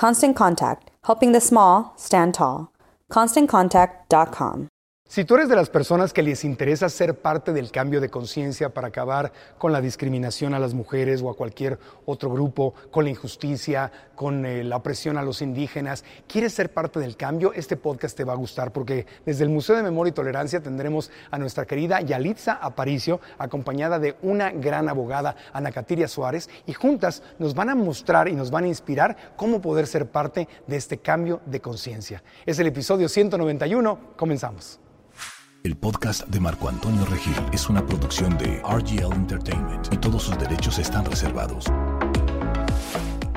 Constant Contact, helping the small stand tall. ConstantContact.com. Si tú eres de las personas que les interesa ser parte del cambio de conciencia para acabar con la discriminación a las mujeres o a cualquier otro grupo, con la injusticia, con eh, la opresión a los indígenas, quieres ser parte del cambio, este podcast te va a gustar porque desde el Museo de Memoria y Tolerancia tendremos a nuestra querida Yalitza Aparicio, acompañada de una gran abogada, Ana Catiria Suárez, y juntas nos van a mostrar y nos van a inspirar cómo poder ser parte de este cambio de conciencia. Es el episodio 191, comenzamos. El podcast de Marco Antonio Regil es una producción de RGL Entertainment y todos sus derechos están reservados.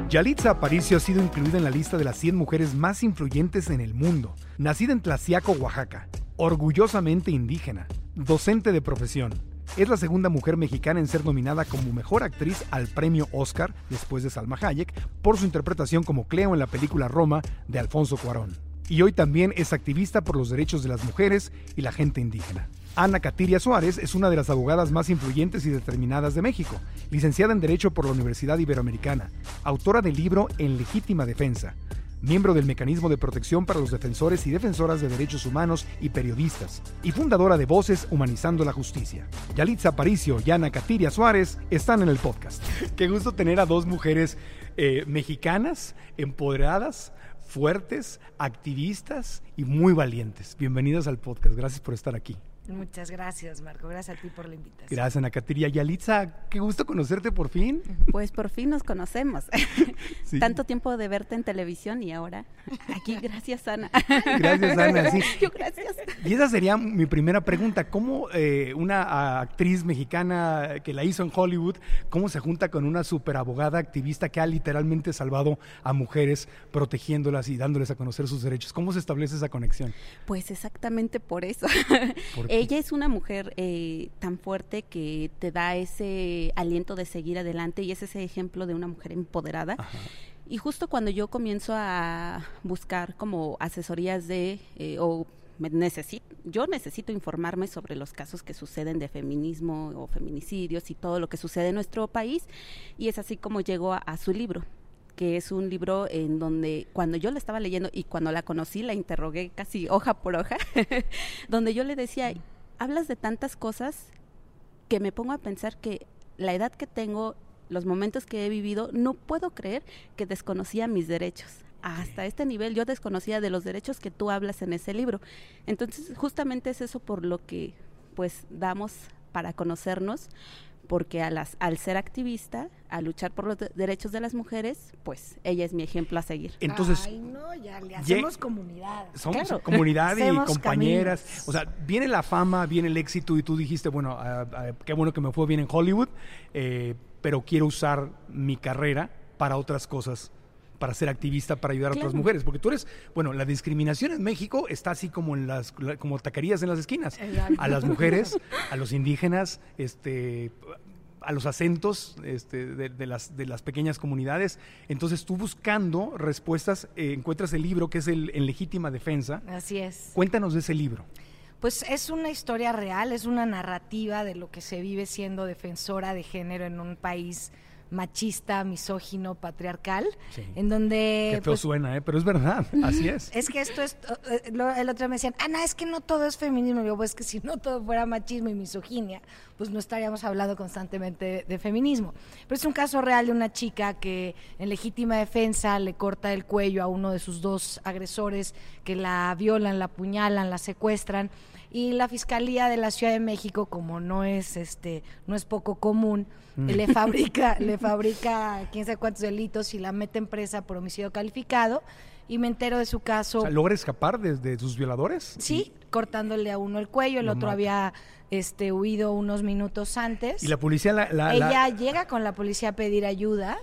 Yalitza Aparicio ha sido incluida en la lista de las 100 mujeres más influyentes en el mundo. Nacida en Tlaxiaco, Oaxaca, orgullosamente indígena, docente de profesión. Es la segunda mujer mexicana en ser nominada como mejor actriz al premio Oscar, después de Salma Hayek, por su interpretación como Cleo en la película Roma de Alfonso Cuarón y hoy también es activista por los derechos de las mujeres y la gente indígena. Ana Catiria Suárez es una de las abogadas más influyentes y determinadas de México, licenciada en Derecho por la Universidad Iberoamericana, autora del libro En Legítima Defensa, miembro del Mecanismo de Protección para los Defensores y Defensoras de Derechos Humanos y Periodistas, y fundadora de Voces Humanizando la Justicia. Yalitza Aparicio y Ana Catiria Suárez están en el podcast. Qué gusto tener a dos mujeres eh, mexicanas, empoderadas, fuertes, activistas y muy valientes. Bienvenidos al podcast. Gracias por estar aquí. Muchas gracias, Marco. Gracias a ti por la invitación. Gracias, Ana Catiria. Yalitza, qué gusto conocerte por fin. Pues por fin nos conocemos. Tanto tiempo de verte en televisión y ahora aquí. Gracias, Ana. Gracias, Ana. Sí. Yo, gracias. Y esa sería mi primera pregunta. ¿Cómo eh, una actriz mexicana que la hizo en Hollywood, cómo se junta con una super abogada activista que ha literalmente salvado a mujeres, protegiéndolas y dándoles a conocer sus derechos? ¿Cómo se establece esa conexión? Pues exactamente por eso. Ella es una mujer eh, tan fuerte que te da ese aliento de seguir adelante y es ese ejemplo de una mujer empoderada. Y justo cuando yo comienzo a buscar como asesorías de eh, o necesito, yo necesito informarme sobre los casos que suceden de feminismo o feminicidios y todo lo que sucede en nuestro país y es así como llego a su libro que es un libro en donde cuando yo la estaba leyendo y cuando la conocí la interrogué casi hoja por hoja, donde yo le decía, hablas de tantas cosas que me pongo a pensar que la edad que tengo, los momentos que he vivido, no puedo creer que desconocía mis derechos. Hasta este nivel yo desconocía de los derechos que tú hablas en ese libro. Entonces, justamente es eso por lo que pues damos para conocernos, porque a las, al ser activista, a luchar por los derechos de las mujeres, pues ella es mi ejemplo a seguir. Entonces, Ay, no, ya le hacemos comunidad. Somos comunidad y compañeras. O sea, viene la fama, viene el éxito y tú dijiste, bueno, qué bueno que me fue bien en Hollywood, eh, pero quiero usar mi carrera para otras cosas para ser activista, para ayudar a otras mujeres. Porque tú eres, bueno, la discriminación en México está así como en las, como taquerías en las esquinas. A las mujeres, a los indígenas, este a los acentos este, de, las, de las pequeñas comunidades. Entonces tú buscando respuestas, eh, encuentras el libro que es el En Legítima Defensa. Así es. Cuéntanos de ese libro. Pues es una historia real, es una narrativa de lo que se vive siendo defensora de género en un país machista, misógino, patriarcal, en donde... Qué feo pues, suena, ¿eh? pero es verdad, así es. Es que esto es... Eh, el otro me decían, Ana, es que no todo es feminismo. Y yo, pues que si no todo fuera machismo y misoginia, pues no estaríamos hablando constantemente de, feminismo. Pero es un caso real de una chica que en legítima defensa le corta el cuello a uno de sus dos agresores que la violan, la apuñalan, la secuestran y la Fiscalía de la Ciudad de México, como no es este no es poco común, mm. le fabrica le fabrica quién sabe cuántos delitos y la mete en presa por homicidio calificado y me entero de su caso. ¿Logra escapar de, sus violadores? Sí, cortándole a uno el cuello, el otro había este huido unos minutos antes. Y la policía la, Ella llega con la policía a pedir ayuda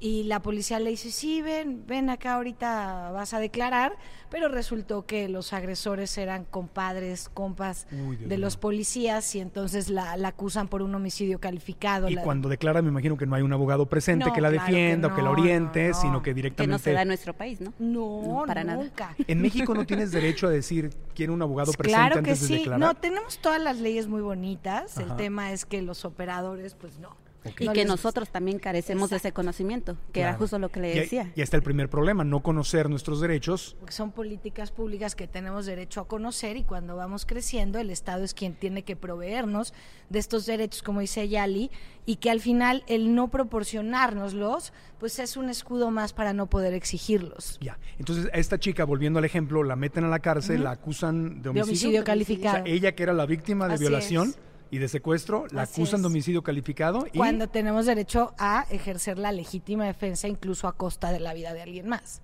y la policía le dice, sí, ven, ven acá ahorita vas a declarar, pero resultó que los agresores eran compadres, compas de los policías y entonces la, acusan por un homicidio calificado. Y cuando declara me imagino que no hay un abogado presente que la defienda o que la oriente, sino que directamente... Que no se da en nuestro país, ¿no? No, para nunca. nada. En México no tienes derecho a decir, quiero un abogado presente claro que sí. No, tenemos todas las leyes muy bonitas, el tema es que los operadores, pues no. Y que nosotros también carecemos de ese conocimiento, que era justo lo que le decía. Y, está el primer problema, no conocer nuestros derechos. Porque son políticas públicas que tenemos derecho a conocer y cuando vamos creciendo el Estado es quien tiene que proveernos de estos derechos, como dice Yali, y que al final el no proporcionárnoslos, pues es un escudo más para no poder exigirlos. Ya, entonces a esta chica, volviendo al ejemplo, la meten a la cárcel, la acusan de homicidio. calificado. O sea, ella que era la víctima de violación y de secuestro, la acusan de homicidio calificado. Y... Cuando tenemos derecho a ejercer la legítima defensa incluso a costa de la vida de alguien más.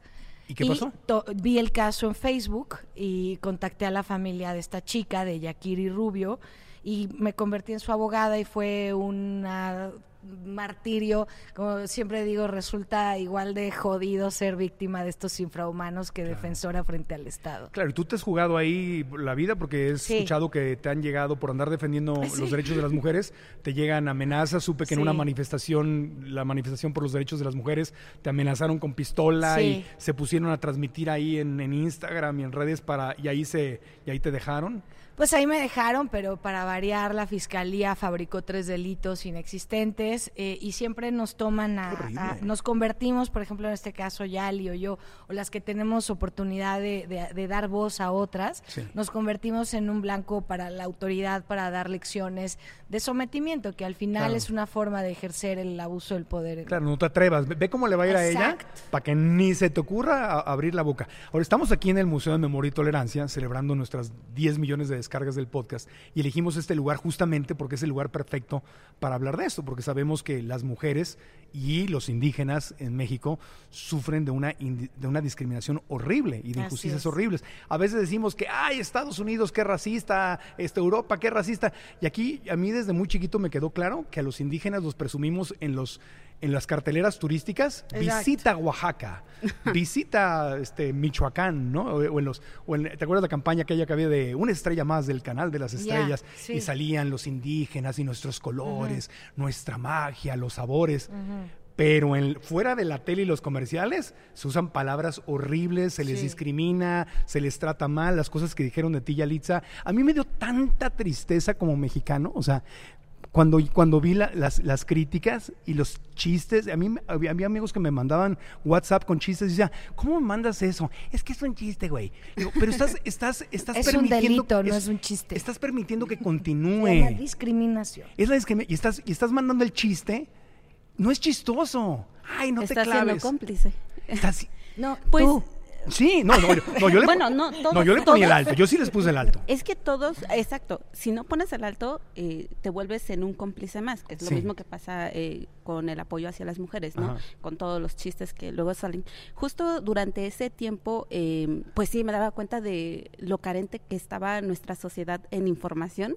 ¿Y qué pasó? vi el caso en Facebook y contacté a la familia de esta chica, de Yakiri Rubio, y me convertí en su abogada y fue una martirio, como siempre digo, resulta igual de jodido ser víctima de estos infrahumanos que defensora frente al Estado. Claro, y tú te has jugado ahí la vida porque he escuchado que te han llegado por andar defendiendo los derechos de las mujeres, te llegan amenazas, supe que en una manifestación, la manifestación por los derechos de las mujeres, te amenazaron con pistola y se pusieron a transmitir ahí en, en Instagram y en redes para y ahí se y ahí te dejaron. Pues ahí me dejaron, pero para variar, la fiscalía fabricó tres delitos inexistentes eh, y siempre nos toman a, Nos convertimos, por ejemplo, en este caso, Yali o yo, o las que tenemos oportunidad de, dar voz a otras, nos convertimos en un blanco para la autoridad para dar lecciones de sometimiento, que al final es una forma de ejercer el abuso del poder. Claro, no te atrevas. Ve cómo le va a ir a ella para que ni se te ocurra abrir la boca. Ahora, estamos aquí en el Museo de Memoria y Tolerancia celebrando nuestras 10 millones de cargas del podcast y elegimos este lugar justamente porque es el lugar perfecto para hablar de esto, porque sabemos que las mujeres y los indígenas en México sufren de una, de una discriminación horrible y de injusticias horribles. A veces decimos que, ay, Estados Unidos, qué racista, este, Europa, qué racista. Y aquí a mí desde muy chiquito me quedó claro que a los indígenas los presumimos en los en las carteleras turísticas, visita Oaxaca, visita este Michoacán, ¿no? O, en los, ¿Te acuerdas la campaña que había de una estrella más del canal de las estrellas? Y salían los indígenas y nuestros colores, nuestra magia, los sabores. Pero en, fuera de la tele y los comerciales se usan palabras horribles, se les discrimina, se les trata mal, las cosas que dijeron de ti, Yalitza. A mí me dio tanta tristeza como mexicano, o sea, cuando, cuando vi las, las, críticas y los chistes, a mí había, amigos que me mandaban WhatsApp con chistes y decían, ¿cómo me mandas eso? Es que es un chiste, güey. pero estás, estás, estás es permitiendo. Es un delito, no es un chiste. Estás permitiendo que continúe. Es la discriminación. Es la discriminación. Y estás, y estás mandando el chiste. No es chistoso. Ay, no te claves. Siendo cómplice. Estás, No, Pues tú. Sí, no, no, yo, no, yo le, Bueno, no, todos- no, yo le ponía el alto, yo sí les puse el alto. Es que todos, exacto, si no pones el alto, eh, te vuelves en un cómplice más. Es lo Sí. mismo que pasa eh, con el apoyo hacia las mujeres, ¿no? Ajá. Con todos los chistes que luego salen. Justo durante ese tiempo, eh, pues sí, me daba cuenta de lo carente que estaba nuestra sociedad en información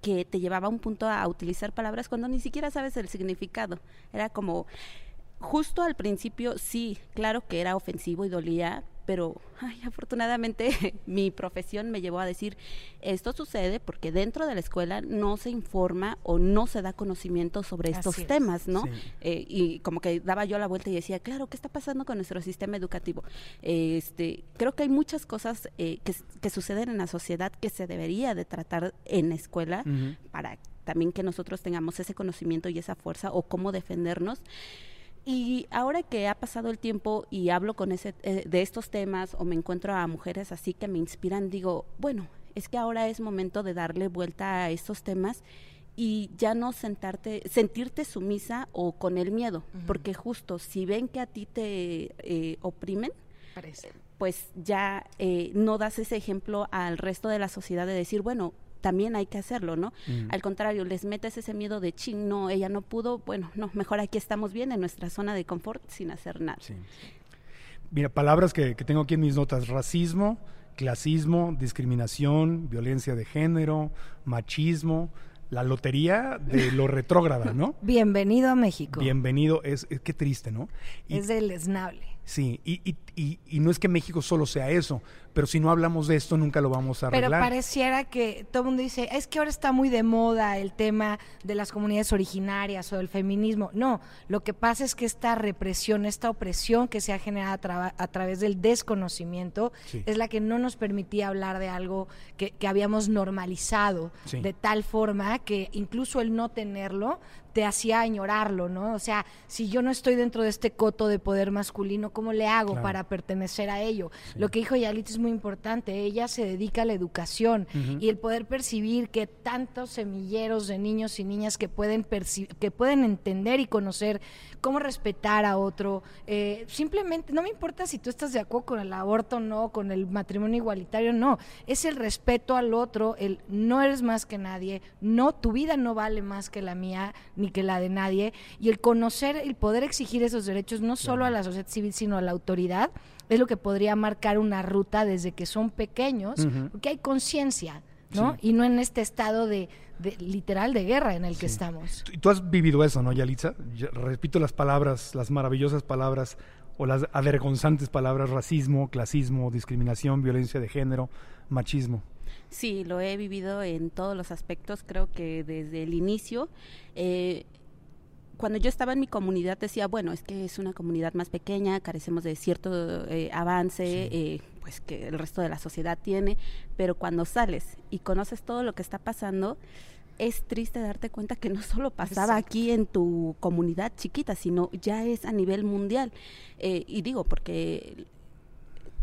que te llevaba a un punto a utilizar palabras cuando ni siquiera sabes el significado. Era como, justo al principio sí, claro que era ofensivo y dolía, pero ay, afortunadamente mi profesión me llevó a decir, esto sucede porque dentro de la escuela no se informa o no se da conocimiento sobre estos es. temas, ¿no? Sí. Eh, y como que daba yo la vuelta y decía, claro, ¿qué está pasando con nuestro sistema educativo? Eh, este, creo que hay muchas cosas eh, que, que suceden en la sociedad que se debería de tratar en la escuela para también que nosotros tengamos ese conocimiento y esa fuerza o cómo defendernos. Y ahora que ha pasado el tiempo y hablo con ese eh, de estos temas o me encuentro a mujeres así que me inspiran, digo, bueno, es que ahora es momento de darle vuelta a estos temas y ya no sentarte, sentirte sumisa o con el miedo, porque justo si ven que a ti te eh, oprimen, Parece. pues ya eh, no das ese ejemplo al resto de la sociedad de decir, bueno, también hay que hacerlo, ¿no? Mm. Al contrario, les metes ese miedo de ching, no, ella no pudo, bueno, no, mejor aquí estamos bien en nuestra zona de confort sin hacer nada. Sí. Mira, palabras que, que tengo aquí en mis notas: racismo, clasismo, discriminación, violencia de género, machismo, la lotería de lo retrógrada, ¿no? Bienvenido a México. Bienvenido, es, es qué triste, ¿no? Y- Es deleznable. Sí, y, y, y, y no es que México solo sea eso, pero si no hablamos de esto nunca lo vamos a Pero arreglar. pareciera que todo el mundo dice, es que ahora está muy de moda el tema de las comunidades originarias o del feminismo. No, lo que pasa es que esta represión, esta opresión que se ha generado a, través del desconocimiento Sí. es la que no nos permitía hablar de algo que, que habíamos normalizado Sí. de tal forma que incluso el no tenerlo te hacía añorarlo, ¿no? O sea, si yo no estoy dentro de este coto de poder masculino, ¿cómo le hago Claro. para pertenecer a ello? Lo que dijo Yalit es muy importante, ella se dedica a la educación y el poder percibir que tantos semilleros de niños y niñas que pueden, que pueden entender y conocer cómo respetar a otro, eh, simplemente, no me importa si tú estás de acuerdo con el aborto o no, con el matrimonio igualitario, no, es el respeto al otro, el no eres más que nadie, no, tu vida no vale más que la mía ni que la de nadie, y el conocer, el poder exigir esos derechos no solo a la sociedad civil, sino a la autoridad, es lo que podría marcar una ruta desde que son pequeños, porque hay conciencia, ¿no? Sí. Y no en este estado de, de- literal de guerra en el que estamos. Tú- Tú has vivido eso, ¿no, Yalitza? Yo repito las palabras, las maravillosas palabras o las avergonzantes palabras racismo, clasismo, discriminación, violencia de género, machismo. Sí, lo he vivido en todos los aspectos, creo que desde el inicio. eh, cuando yo estaba en mi comunidad decía, bueno, es que es una comunidad más pequeña, carecemos de cierto eh, avance, eh, pues que el resto de la sociedad tiene, pero cuando sales y conoces todo lo que está pasando, es triste darte cuenta que no solo pasaba Exacto. aquí en tu comunidad chiquita, sino ya es a nivel mundial. Eh, y digo, porque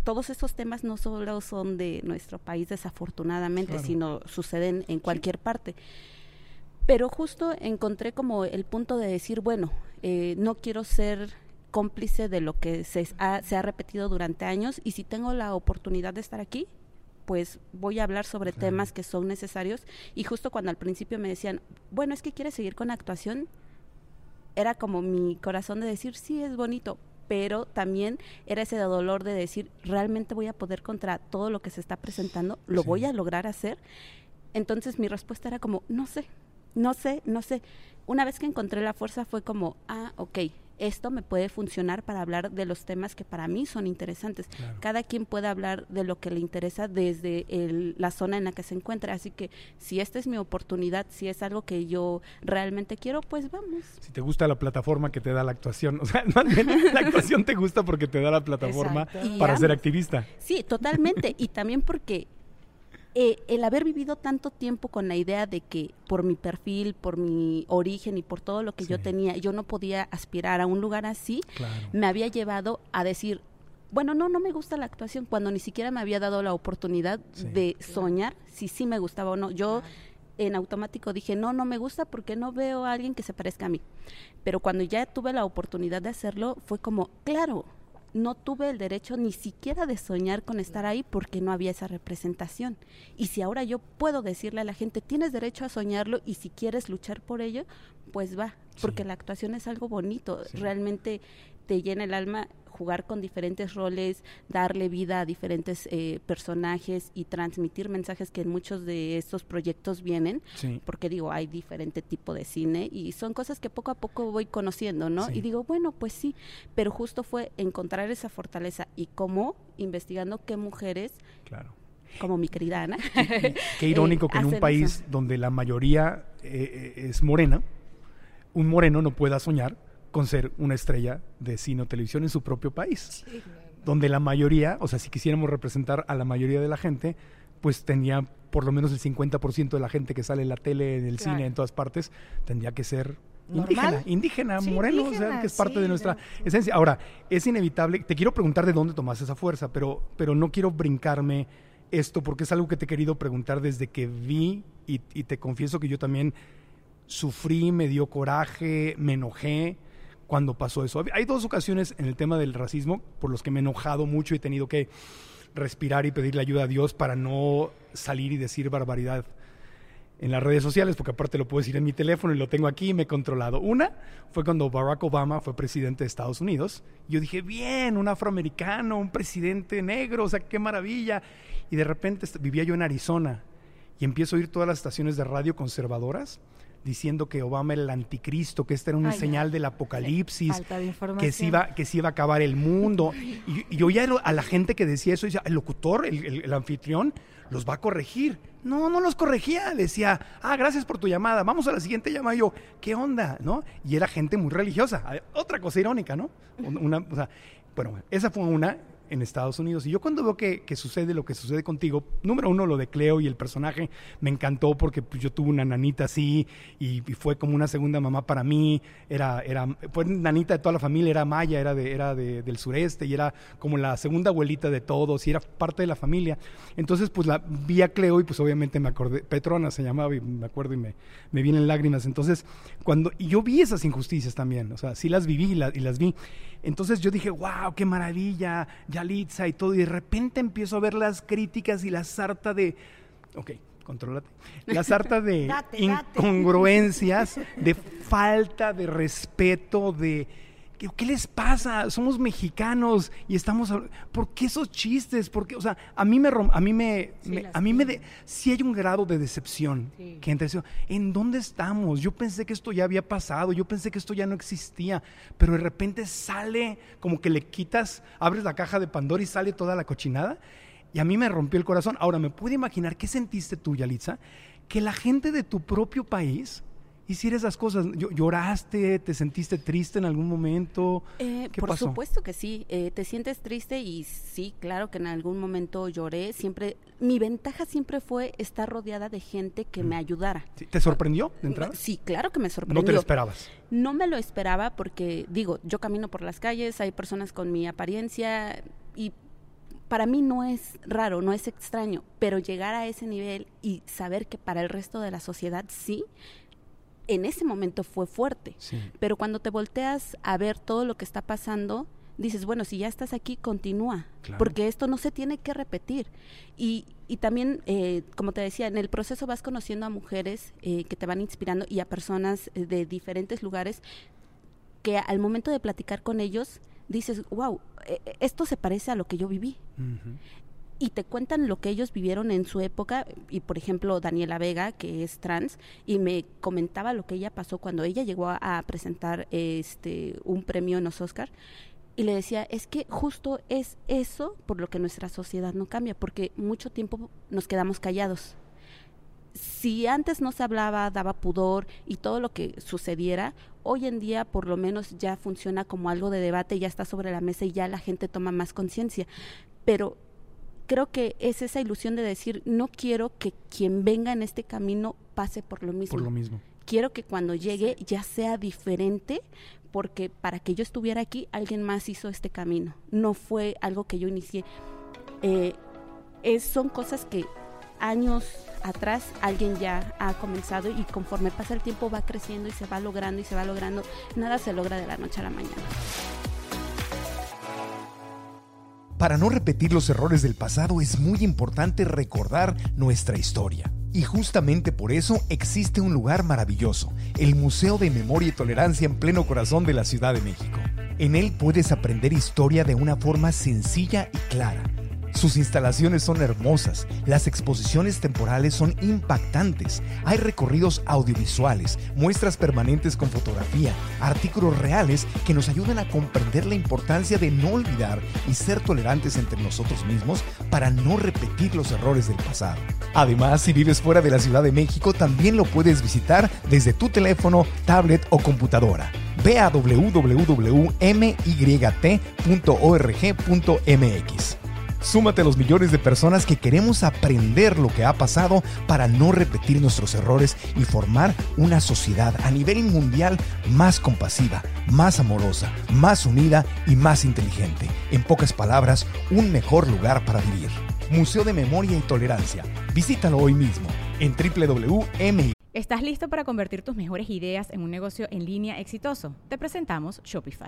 todos estos temas no solo son de nuestro país desafortunadamente, Claro. sino suceden en cualquier parte. Pero justo encontré como el punto de decir, bueno, eh, no quiero ser cómplice de lo que se ha, se ha repetido durante años y si tengo la oportunidad de estar aquí, pues voy a hablar sobre temas que son necesarios. Y justo cuando al principio me decían, bueno, es que quieres seguir con actuación, era como mi corazón de decir, sí, es bonito, pero también era ese dolor de decir, realmente voy a poder contra todo lo que se está presentando, lo Sí. voy a lograr hacer. Entonces mi respuesta era como, no sé, no sé, no sé. Una vez que encontré la fuerza fue como, ah, ok, esto me puede funcionar para hablar de los temas que para mí son interesantes. Claro. Cada quien puede hablar de lo que le interesa desde el- la zona en la que se encuentra. Así que si esta es mi oportunidad, si es algo que yo realmente quiero, pues vamos. Si te gusta la plataforma que te da la actuación, o sea, más bien, la actuación te gusta porque te da la plataforma Exacto. Para ser activista. Sí, totalmente. y también porque eh, el haber vivido tanto tiempo con la idea de que por mi perfil, por mi origen y por todo lo que yo tenía, yo no podía aspirar a un lugar así, Claro. me había llevado a decir, bueno, no, no me gusta la actuación, cuando ni siquiera me había dado la oportunidad Sí. de soñar si sí me gustaba o no. Yo en automático dije, no, no me gusta porque no veo a alguien que se parezca a mí. Pero cuando ya tuve la oportunidad de hacerlo, fue como, claro, no tuve el derecho ni siquiera de soñar con estar ahí porque no había esa representación. Y si ahora yo puedo decirle a la gente, tienes derecho a soñarlo y si quieres luchar por ello, pues va, porque la actuación es algo bonito, realmente te llena el alma jugar con diferentes roles, darle vida a diferentes eh, personajes y transmitir mensajes que en muchos de estos proyectos vienen, porque digo, hay diferente tipo de cine y son cosas que poco a poco voy conociendo, ¿no? Y digo, bueno, pues sí, pero justo fue encontrar esa fortaleza y cómo investigando qué mujeres claro como mi querida Ana. Qué, irónico que en un país donde la mayoría eh, eh, es morena, un moreno no pueda soñar con ser una estrella de cine o televisión en su propio país. Donde la mayoría, o sea, si quisiéramos representar a la mayoría de la gente, pues tenía por lo menos el 50% de la gente que sale en la tele, en el cine, en todas partes, tendría que ser indígena, indígena, moreno, o sea, que es parte de nuestra esencia. Ahora, es inevitable, te quiero preguntar de dónde tomas esa fuerza, pero, pero no quiero brincarme esto porque es algo que te he querido preguntar desde que vi y te confieso que yo también sufrí, me dio coraje, me enojé cuando pasó eso. Hay dos ocasiones en el tema del racismo por los que me he enojado mucho y he tenido que respirar y pedirle ayuda a Dios para no salir y decir barbaridad en las redes sociales, porque aparte lo puedo decir en mi teléfono y lo tengo aquí y me he controlado. Una fue cuando Barack Obama fue presidente de Estados Unidos. Yo dije, bien, un afroamericano, un presidente negro, o sea, qué maravilla. Y de repente vivía yo en Arizona y empiezo a oír todas las estaciones de radio conservadoras diciendo que Obama era el anticristo, que esta era una señal del apocalipsis, que se, iba, que se iba a acabar el mundo. Y, yo oía a la gente que decía eso, decía, el locutor, el, anfitrión, los va a corregir. No, no los corregía, decía, ah, gracias por tu llamada, vamos a la siguiente llamada. yo, ¿qué onda? ¿No? Y era gente muy religiosa. Otra cosa irónica, ¿no? Una, o sea, bueno, esa fue una en Estados Unidos. Y yo cuando veo que, sucede lo que sucede contigo, número uno, lo de Cleo y el personaje me encantó porque pues, yo tuve una nanita así y, fue como una segunda mamá para mí. Era, era, fue nanita de toda la familia, era maya, era, de, era del sureste y era como la segunda abuelita de todos y era parte de la familia. Entonces, pues la vi a Cleo y pues obviamente me acordé, Petrona se llamaba y me acuerdo y me, me vienen lágrimas. Entonces, cuando, y yo vi esas injusticias también, o sea, sí las viví y, y las vi. Entonces yo dije, wow, qué maravilla, Yalitza y todo. Y de repente empiezo a ver las críticas y la sarta de, ok, contrólate, la sarta de incongruencias, de falta de respeto, de ¿Qué les pasa? Somos mexicanos y estamos ¿por qué esos chistes? Porque, o sea, a mí me a mí me, a mí me de, sí hay un grado de decepción que entre ¿en dónde estamos? Yo pensé que esto ya había pasado, yo pensé que esto ya no existía, pero de repente sale como que le quitas, abres la caja de Pandora y sale toda la cochinada y a mí me rompió el corazón. Ahora me puedo imaginar qué sentiste tú, Yalitza, que la gente de tu propio país hiciera esas cosas? ¿Lloraste? ¿Te sentiste triste en algún momento? Eh, por supuesto que sí. Eh, te sientes triste y sí, claro que en algún momento lloré. Siempre, mi ventaja siempre fue estar rodeada de gente que me mm. ayudara. ¿Te sorprendió de entrada? Sí, claro que me sorprendió. ¿No te lo esperabas? No me lo esperaba porque, digo, yo camino por las calles, hay personas con mi apariencia y para mí no es raro, no es extraño, pero llegar a ese nivel y saber que para el resto de la sociedad sí, en ese momento fue fuerte. Pero cuando te volteas a ver todo lo que está pasando, dices, bueno, si ya estás aquí, continúa, porque esto no se tiene que repetir. Y, y también, eh, como te decía, en el proceso vas conociendo a mujeres eh, que te van inspirando y a personas eh, de diferentes lugares que al momento de platicar con ellos dices, wow, esto se parece a lo que yo viví y te cuentan lo que ellos vivieron en su época y por ejemplo Daniela Vega que es trans y me comentaba lo que ella pasó cuando ella llegó a, presentar este un premio en los Oscar y le decía es que justo es eso por lo que nuestra sociedad no cambia porque mucho tiempo nos quedamos callados si antes no se hablaba, daba pudor y todo lo que sucediera, hoy en día por lo menos ya funciona como algo de debate, ya está sobre la mesa y ya la gente toma más conciencia. Pero creo que es esa ilusión de decir, no quiero que quien venga en este camino pase por lo mismo. Por lo mismo. Quiero que cuando llegue ya sea diferente, porque para que yo estuviera aquí, alguien más hizo este camino. No fue algo que yo inicié. Eh, es, son cosas que años atrás alguien ya ha comenzado y conforme pasa el tiempo va creciendo y se va logrando y se va logrando. Nada se logra de la noche a la mañana. Para no repetir los errores del pasado es muy importante recordar nuestra historia. Y justamente por eso existe un lugar maravilloso, el Museo de Memoria y Tolerancia en pleno corazón de la Ciudad de México. En él puedes aprender historia de una forma sencilla y clara sus instalaciones son hermosas, las exposiciones temporales son impactantes, hay recorridos audiovisuales, muestras permanentes con fotografía, artículos reales que nos ayudan a comprender la importancia de no olvidar y ser tolerantes entre nosotros mismos para no repetir los errores del pasado. Además, si vives fuera de la Ciudad de México, también lo puedes visitar desde tu teléfono, tablet o computadora. Ve a www.myt.org.mx. Súmate a los millones de personas que queremos aprender lo que ha pasado para no repetir nuestros errores y formar una sociedad a nivel mundial más compasiva, más amorosa, más unida y más inteligente. En pocas palabras, un mejor lugar para vivir. Museo de Memoria y Tolerancia. Visítalo hoy mismo en www.mi. ¿Estás listo para convertir tus mejores ideas en un negocio en línea exitoso? Te presentamos Shopify.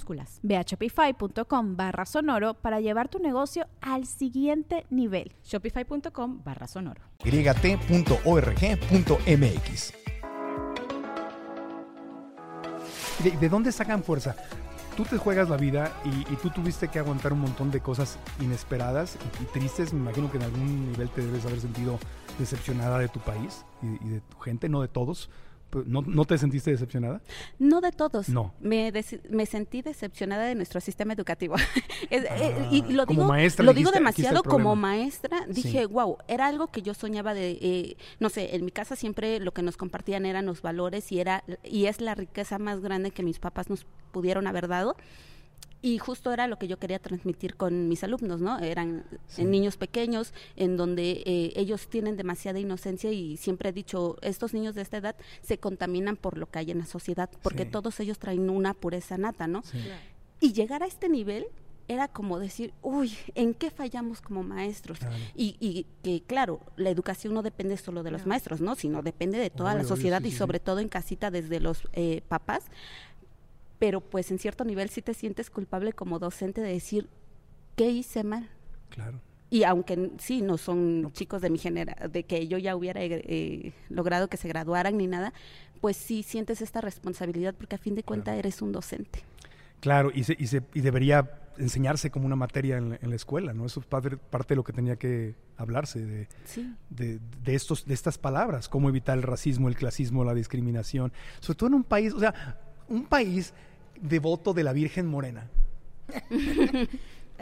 Ve a shopify.com barra sonoro para llevar tu negocio al siguiente nivel. Shopify.com barra sonoro. yt.org.mx ¿De, ¿De dónde sacan fuerza? tú te juegas la vida y, y, tú tuviste que aguantar un montón de cosas inesperadas y, y, tristes. Me imagino que en algún nivel te debes haber sentido decepcionada de tu país y, y de tu gente, no de todos. ¿No, ¿No, te sentiste decepcionada? No de todos. No. Me, me sentí decepcionada de nuestro sistema educativo. es, ah, eh, y lo digo, maestra, lo digo demasiado como maestra. Dije, sí. wow, era algo que yo soñaba de, eh, no sé, en mi casa siempre lo que nos compartían eran los valores y, era, y es la riqueza más grande que mis papás nos pudieron haber dado y justo era lo que yo quería transmitir con mis alumnos, ¿no? Eran sí. niños pequeños en donde eh, ellos tienen demasiada inocencia y siempre he dicho, estos niños de esta edad se contaminan por lo que hay en la sociedad, porque sí. todos ellos traen una pureza nata, ¿no? Sí. Y llegar a este nivel era como decir, uy, ¿en qué fallamos como maestros? Claro. Y, y, que, claro, la educación no depende solo de los claro. maestros, ¿no? Sino depende de toda Obvio, la sociedad y sobre todo en casita desde los eh, papás pero pues en cierto nivel sí te sientes culpable como docente de decir, ¿qué hice mal? Claro. Y aunque sí, no son no. chicos de mi generación, de que yo ya hubiera eh, logrado que se graduaran ni nada, pues sí sientes esta responsabilidad porque a fin de cuentas claro. eres un docente. Claro, y, se, y, se, y debería enseñarse como una materia en la, en la, escuela, ¿no? Eso es parte, parte de lo que tenía que hablarse, de, sí. de, de, estos, de estas palabras, cómo evitar el racismo, el clasismo, la discriminación, sobre todo en un país, o sea, un país devoto de la Virgen Morena.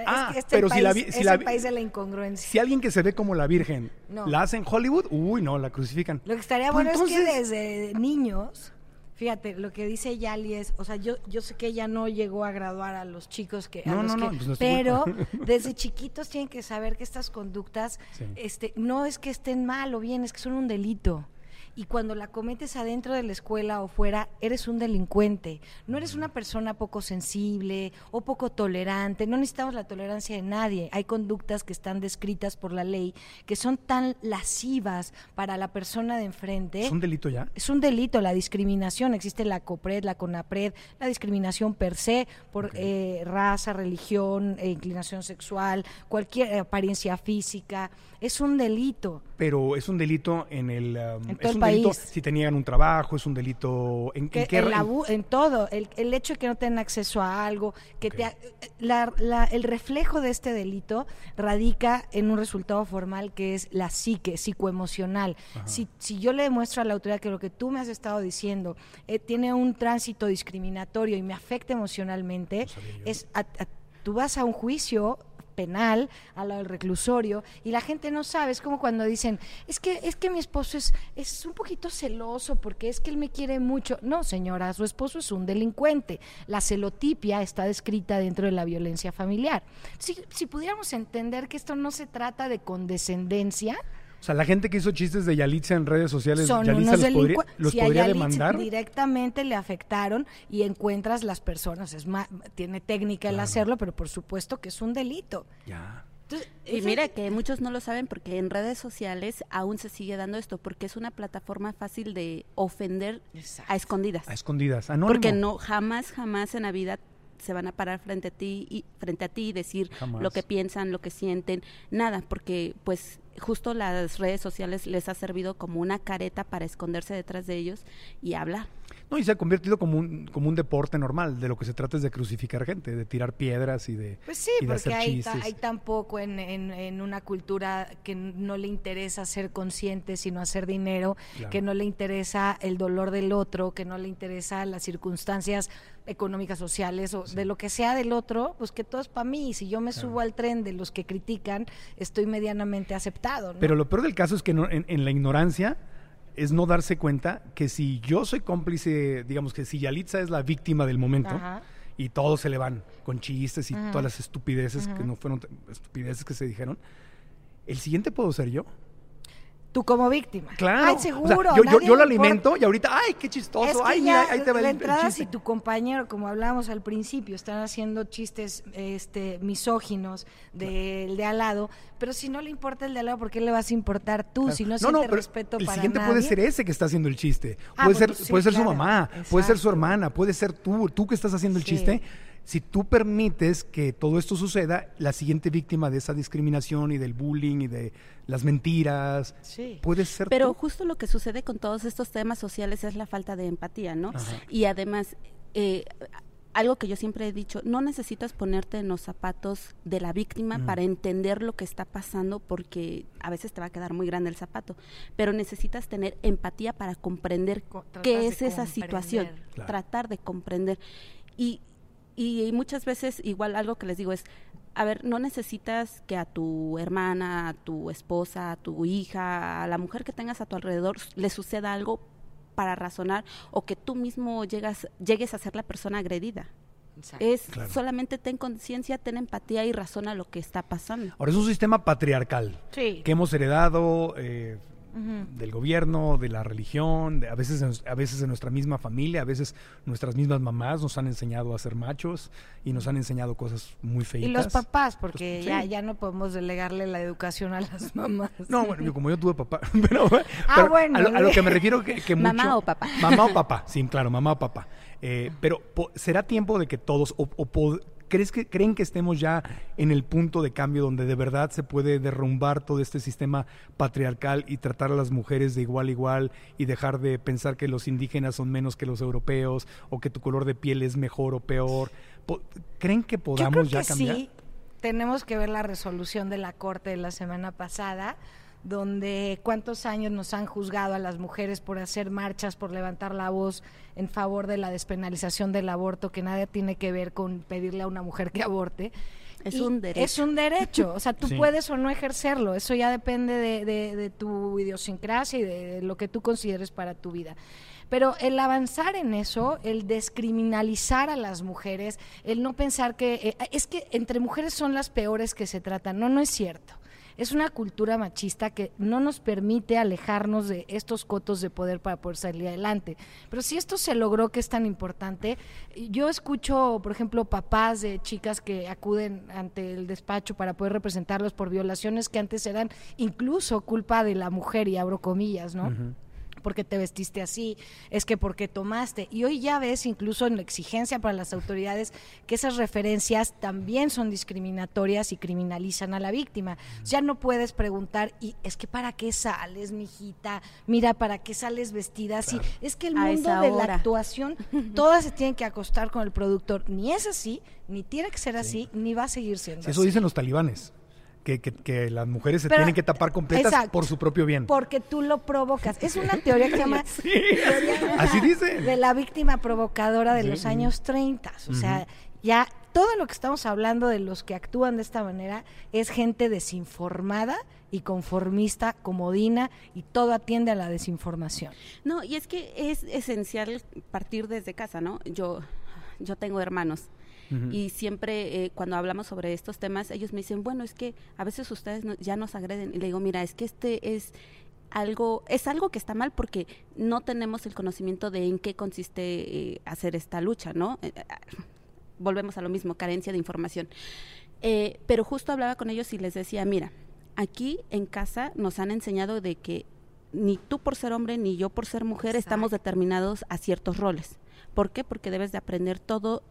ah, este pero país, si la, si es la, el país de la incongruencia. Si alguien que se ve como la Virgen no. la hace en Hollywood, uy, no, la crucifican. Lo que estaría bueno Entonces, es que desde niños, fíjate, lo que dice Yali es, o sea, yo, yo sé que ella no llegó a graduar a los chicos que, a no, los no, que no, pues pero desde chiquitos tienen que saber que estas conductas, sí. este, no es que estén mal o bien, es que son un delito y cuando la cometes adentro de la escuela o fuera, eres un delincuente. No eres una persona poco sensible o poco tolerante. No necesitamos la tolerancia de nadie. Hay conductas que están descritas por la ley que son tan lascivas para la persona de enfrente. ¿Es un delito ya? Es un delito la discriminación. Existe la COPRED, la CONAPRED, la discriminación per se por okay. eh, raza, religión, eh, inclinación sexual, cualquier apariencia física. Es un delito. Pero es un delito en el... Um, en todo es un delito si te niegan un trabajo, es un delito en, que, en, qué, el en todo, el, el, hecho de que no tengan acceso a algo, que okay. te, la, la, el reflejo de este delito radica en un resultado formal que es la psique, psicoemocional. Si, si, yo le demuestro a la autoridad que lo que tú me has estado diciendo eh, tiene un tránsito discriminatorio y me afecta emocionalmente, no es a, a, tú vas a un juicio penal, a lo del reclusorio, y la gente no sabe, es como cuando dicen, es que, es que mi esposo es, es un poquito celoso porque es que él me quiere mucho. No, señora, su esposo es un delincuente. La celotipia está descrita dentro de la violencia familiar. Si, si pudiéramos entender que esto no se trata de condescendencia, o sea, la gente que hizo chistes de Yalitza en redes sociales, son Yalitza unos los podría, los si a podría Yalitza demandar. Directamente le afectaron y encuentras las personas. Es ma- tiene técnica el hacerlo, pero por supuesto que es un delito. Ya. Entonces, Y mira que muchos no lo saben porque en redes sociales aún se sigue dando esto, porque es una plataforma fácil de ofender Exacto. a escondidas. A escondidas. Anónimo. Porque no, jamás, jamás en la vida se van a parar frente a ti y frente a ti y decir Jamás. lo que piensan, lo que sienten, nada, porque pues justo las redes sociales les ha servido como una careta para esconderse detrás de ellos y hablar. No, y se ha convertido como un, como un deporte normal. De lo que se trata es de crucificar gente, de tirar piedras y de, Pues sí, y de porque hacer hay, ta- chistes. hay tan poco en, en- en una cultura que no le interesa ser consciente, sino hacer dinero, Claro. que no le interesa el dolor del otro, que no le interesa las circunstancias económicas, sociales o de lo que sea del otro, pues que todo es para mí. Y si yo me subo al tren de los que critican, estoy medianamente aceptado. ¿no? Pero lo peor del caso es que no- en, en la ignorancia es no darse cuenta que si yo soy cómplice, digamos que si Yalitza es la víctima del momento Ajá. y todos se le van con chistes y todas las estupideces que no fueron estupideces que se dijeron, el siguiente puedo ser yo. Tú como víctima. Claro. Ay, O sea, seguro. yo, yo, lo alimento y ahorita, ay, qué chistoso, Es que ay, ya mira, ahí te va el, la el entrada, chiste. si tu compañero, como hablábamos al principio, están haciendo chistes este, misóginos del de al lado, pero si no le importa el de al lado, ¿por qué le vas a importar tú? Claro. Si no, siente pero respeto el para siguiente nadie. puede ser ese que está haciendo el chiste. Ah, puede ser, sí, puede ser su mamá, puede ser su hermana, puede ser tú, tú que estás haciendo el Sí. chiste. Si tú permites que todo esto suceda, la siguiente víctima de esa discriminación y del bullying y de las mentiras Sí. puede ser Pero tú. justo lo que sucede con todos estos temas sociales es la falta de empatía, ¿no? Y además, eh, algo que yo siempre he dicho, no necesitas ponerte en los zapatos de la víctima para entender lo que está pasando porque a veces te va a quedar muy grande el zapato, pero necesitas tener empatía para comprender Co- qué es esa situación. Claro. tratar de comprender. Y, y muchas veces igual algo que les digo es, a ver, no necesitas que a tu hermana, a tu esposa, a tu hija, a la mujer que tengas a tu alrededor le suceda algo para razonar o que tú mismo llegas, llegues a ser la persona agredida. Exacto. Es Claro. solamente ten conciencia, ten empatía y razona lo que está pasando. Ahora es un sistema patriarcal Sí. que hemos heredado eh, del gobierno, de la religión, de- a veces en- a veces en nuestra misma familia, a veces nuestras mismas mamás nos han enseñado a ser machos y nos han enseñado cosas muy feitas. Y los papás, porque ya, sí. ya no podemos delegarle la educación a las mamás. No, bueno, yo, como yo tuve papá, pero, Ah, pero bueno, a, lo, a lo le- que me refiero que, que Mamá o papá. Mamá o papá, sí, claro, mamá o papá. Eh, pero po- será tiempo de que todos, o, o ¿crees que, creen que estemos ya en el punto de cambio donde de verdad se puede derrumbar todo este sistema patriarcal y tratar a las mujeres de igual a igual y dejar de pensar que los indígenas son menos que los europeos o que tu color de piel es mejor o peor? ¿Creen que Yo podamos ya cambiar? sí. Tenemos que ver la resolución de la Corte de la semana pasada, donde cuántos años nos han juzgado a las mujeres por hacer marchas, por levantar la voz en favor de la despenalización del aborto, que nada tiene que ver con pedirle a una mujer que aborte. Es Y un derecho. Es un derecho. O sea, tú Sí. puedes o no ejercerlo. Eso ya depende de, de- de tu idiosincrasia y de lo que tú consideres para tu vida. Pero el avanzar en eso, el descriminalizar a las mujeres, el no pensar que eh, es que entre mujeres son las peores que se tratan. No, no es cierto. Es una cultura machista que no nos permite alejarnos de estos cotos de poder para poder salir adelante. Pero si esto se logró, que es tan importante, yo escucho, por ejemplo, papás de chicas que acuden ante el despacho para poder representarlos por violaciones que antes eran incluso culpa de la mujer, y abro comillas, ¿no? Porque te vestiste así, es que porque tomaste. Y hoy ya ves, incluso en la exigencia para las autoridades, que esas referencias también son discriminatorias y criminalizan a la víctima. Ya no puedes preguntar, y es que para qué sales, mijita, mira, para qué sales vestida así. Es que el mundo de la actuación, todas se tienen que acostar con el productor. Ni es así, ni tiene que ser así, ni va a seguir siendo Sí, eso así. dicen los talibanes. Que, que- que las mujeres se Pero- tienen que tapar completas Exacto. por su propio bien. Porque tú lo provocas. Es una teoría que se llama teoría así dicen. de la víctima provocadora de Sí. los años 30. O sea, ya todo lo que estamos hablando de los que actúan de esta manera es gente desinformada y conformista, comodina, y todo atiende a la desinformación. No, y es que es esencial partir desde casa, ¿no? Yo, yo tengo hermanos. Y siempre eh, cuando hablamos sobre estos temas, ellos me dicen, bueno, es que a veces ustedes ya nos agreden. Y le digo, mira, es que este es algo, es algo que está mal porque no tenemos el conocimiento de en qué consiste eh, hacer esta lucha, ¿no? Eh, volvemos a lo mismo, carencia de información. pero justo hablaba con ellos y les decía, mira, aquí en casa nos han enseñado de que ni tú por ser hombre ni yo por ser mujer estamos determinados a ciertos roles. ¿Por qué? Porque debes de aprender todo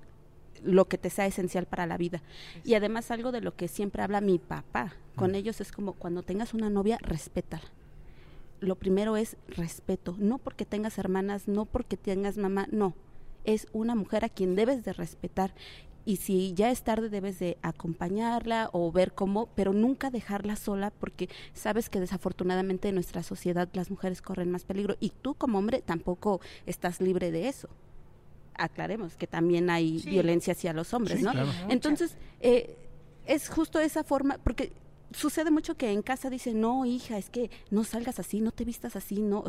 lo que te sea esencial para la vida. Y además algo de lo que siempre habla mi papá con ellos es como cuando tengas una novia, respétala. Lo primero es respeto, no porque tengas hermanas, no porque tengas mamá, no. Es una mujer a quien debes de respetar y si ya es tarde debes de acompañarla o ver cómo, pero nunca dejarla sola porque sabes que desafortunadamente en nuestra sociedad las mujeres corren más peligro y tú como hombre tampoco estás libre de eso aclaremos que también hay violencia hacia los hombres, ¿no? Entonces, eh, es justo esa forma, porque sucede mucho que en casa dicen, no, hija, es que no salgas así, no te vistas así, no,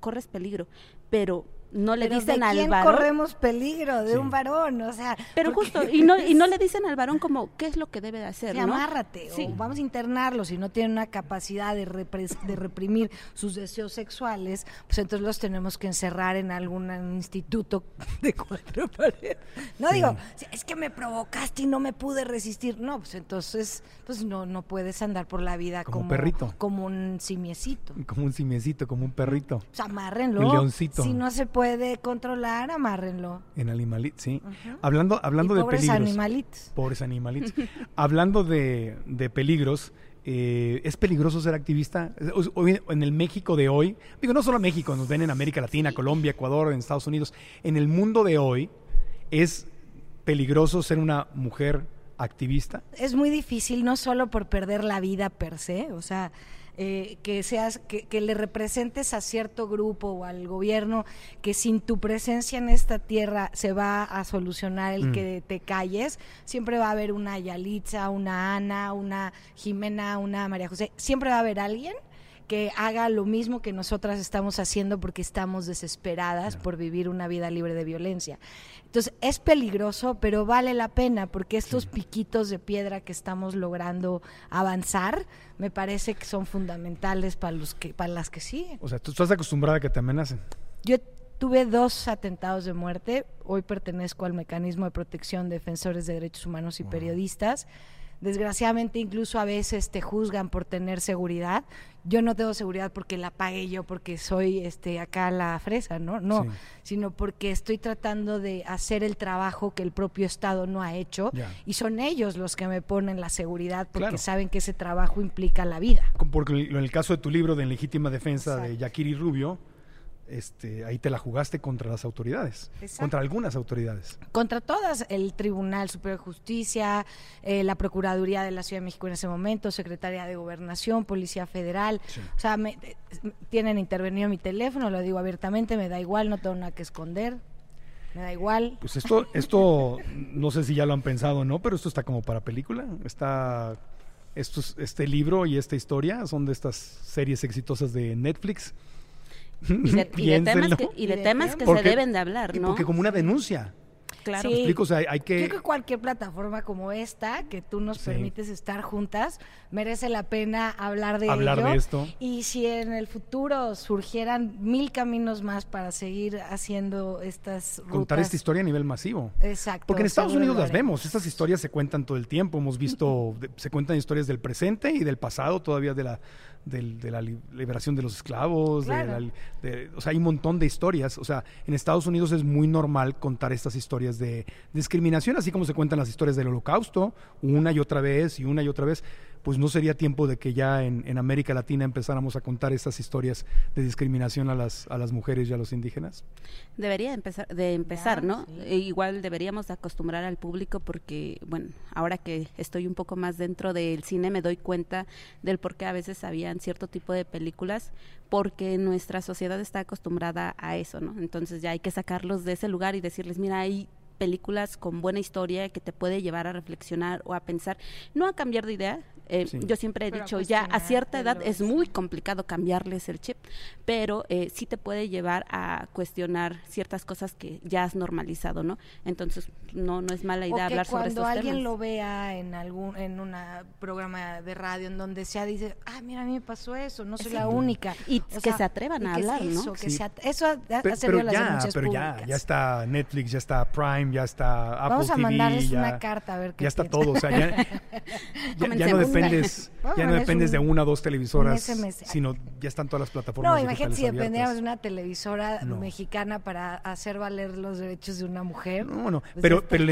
corres peligro, pero no le dicen al varón. corremos peligro de un varón, o sea. Pero justo, y no, y no le dicen al varón como qué es lo que debe de hacer. Sí, amárrate, o vamos a internarlo, si no tiene una capacidad de, de reprimir sus deseos sexuales, pues entonces los tenemos que encerrar en algún instituto de cuatro paredes. No digo, es que me provocaste y no me pude resistir. No, pues entonces, pues no, no puedes andar por la vida como, perrito. Como un simiecito. Como un simiecito, como un perrito. Pues amárrenlo. Un leoncito. Si no se puede puede controlar, amárrenlo. En animalitos, sí. Hablando, hablando de pobres peligros. Animalitos. Pobres animalitos. hablando de, de peligros, eh, ¿es peligroso ser activista? En el México de hoy, digo, no solo México, nos ven en América Latina, Colombia, Ecuador, en Estados Unidos, en el mundo de hoy, ¿es peligroso ser una mujer activista? Es muy difícil, no solo por perder la vida per se, o sea, eh, que seas, que, le representes a cierto grupo o al gobierno que sin tu presencia en esta tierra se va a solucionar el mm. que te calles, siempre va a haber una Yalitza, una Ana, una Jimena, una María José, siempre va a haber alguien que haga lo mismo que nosotras estamos haciendo porque estamos desesperadas por vivir una vida libre de violencia. Entonces, es peligroso, pero vale la pena porque estos piquitos de piedra que estamos logrando avanzar, me parece que son fundamentales para los que para las que siguen. O sea, tú estás acostumbrada a que te amenacen. Yo tuve dos atentados de muerte. Hoy pertenezco al mecanismo de protección de defensores de derechos humanos y periodistas. Desgraciadamente incluso a veces te juzgan por tener seguridad. Yo no tengo seguridad porque la pagué yo, porque soy este acá la fresa, ¿no? No, sino porque estoy tratando de hacer el trabajo que el propio Estado no ha hecho y son ellos los que me ponen la seguridad porque saben que ese trabajo implica la vida. Porque en el caso de tu libro de legítima defensa de Yakiri Rubio, este, ahí te la jugaste contra las autoridades, contra algunas autoridades. Contra todas, el Tribunal Superior de Justicia, eh, la Procuraduría de la Ciudad de México en ese momento, Secretaría de Gobernación, Policía Federal, o sea, me, eh, tienen intervenido mi teléfono, lo digo abiertamente, me da igual, no tengo nada que esconder. Me da igual. Pues esto, esto, no sé si ya lo han pensado o no, pero esto está como para película. Está, este libro y esta historia son de estas series exitosas de Netflix y de, temas que, y de temas que se deben de hablar, ¿no? Porque como una denuncia. Claro. explico? O sea, hay que... Creo que cualquier plataforma como esta, que tú nos permites estar juntas, merece la pena hablar de hablar de esto. Y si en el futuro surgieran mil caminos más para seguir haciendo estas rutas. Contar esta historia a nivel masivo. Exacto. Porque en Estados Unidos las vemos, estas historias se cuentan todo el tiempo. Hemos visto, se cuentan historias del presente y del pasado todavía de la de la liberación de los esclavos, de o sea, hay un montón de historias. O sea, en Estados Unidos es muy normal contar estas historias de discriminación, así como se cuentan las historias del holocausto, una y otra vez y una y otra vez pues no sería tiempo de que ya en, América Latina empezáramos a contar estas historias de discriminación a las, a las mujeres y a los indígenas? Debería empezar, de empezar, ¿no? E igual deberíamos acostumbrar al público porque, bueno, ahora que estoy un poco más dentro del cine me doy cuenta del por qué a veces habían cierto tipo de películas porque nuestra sociedad está acostumbrada a eso, ¿no? Entonces ya hay que sacarlos de ese lugar y decirles, mira, hay películas con buena historia que te puede llevar a reflexionar o a pensar, no a cambiar de idea, eh, Yo siempre he dicho, ya a cierta edad es muy complicado cambiarles el chip, pero eh, sí te puede llevar a cuestionar ciertas cosas que ya has normalizado, ¿no? Entonces, no no es mala idea hablar sobre cuando alguien lo vea en algún en un programa de radio en donde sea dice, ah, mira, a mí me pasó eso, no soy la única. Y que se atrevan a hablar, ¿no? Que eso ha, pero, pero ya, pero ya, ya está Netflix, ya está Prime, ya está Apple Vamos a TV, mandarles ya, una carta a ver qué ya está todo, o sea, ya, ya, no dependes, ya no dependes de una o dos televisoras, sino ya están todas las plataformas. No, imagínate si dependiéramos de una televisora mexicana para hacer valer los derechos de una mujer. No, no, pues pero, pero el,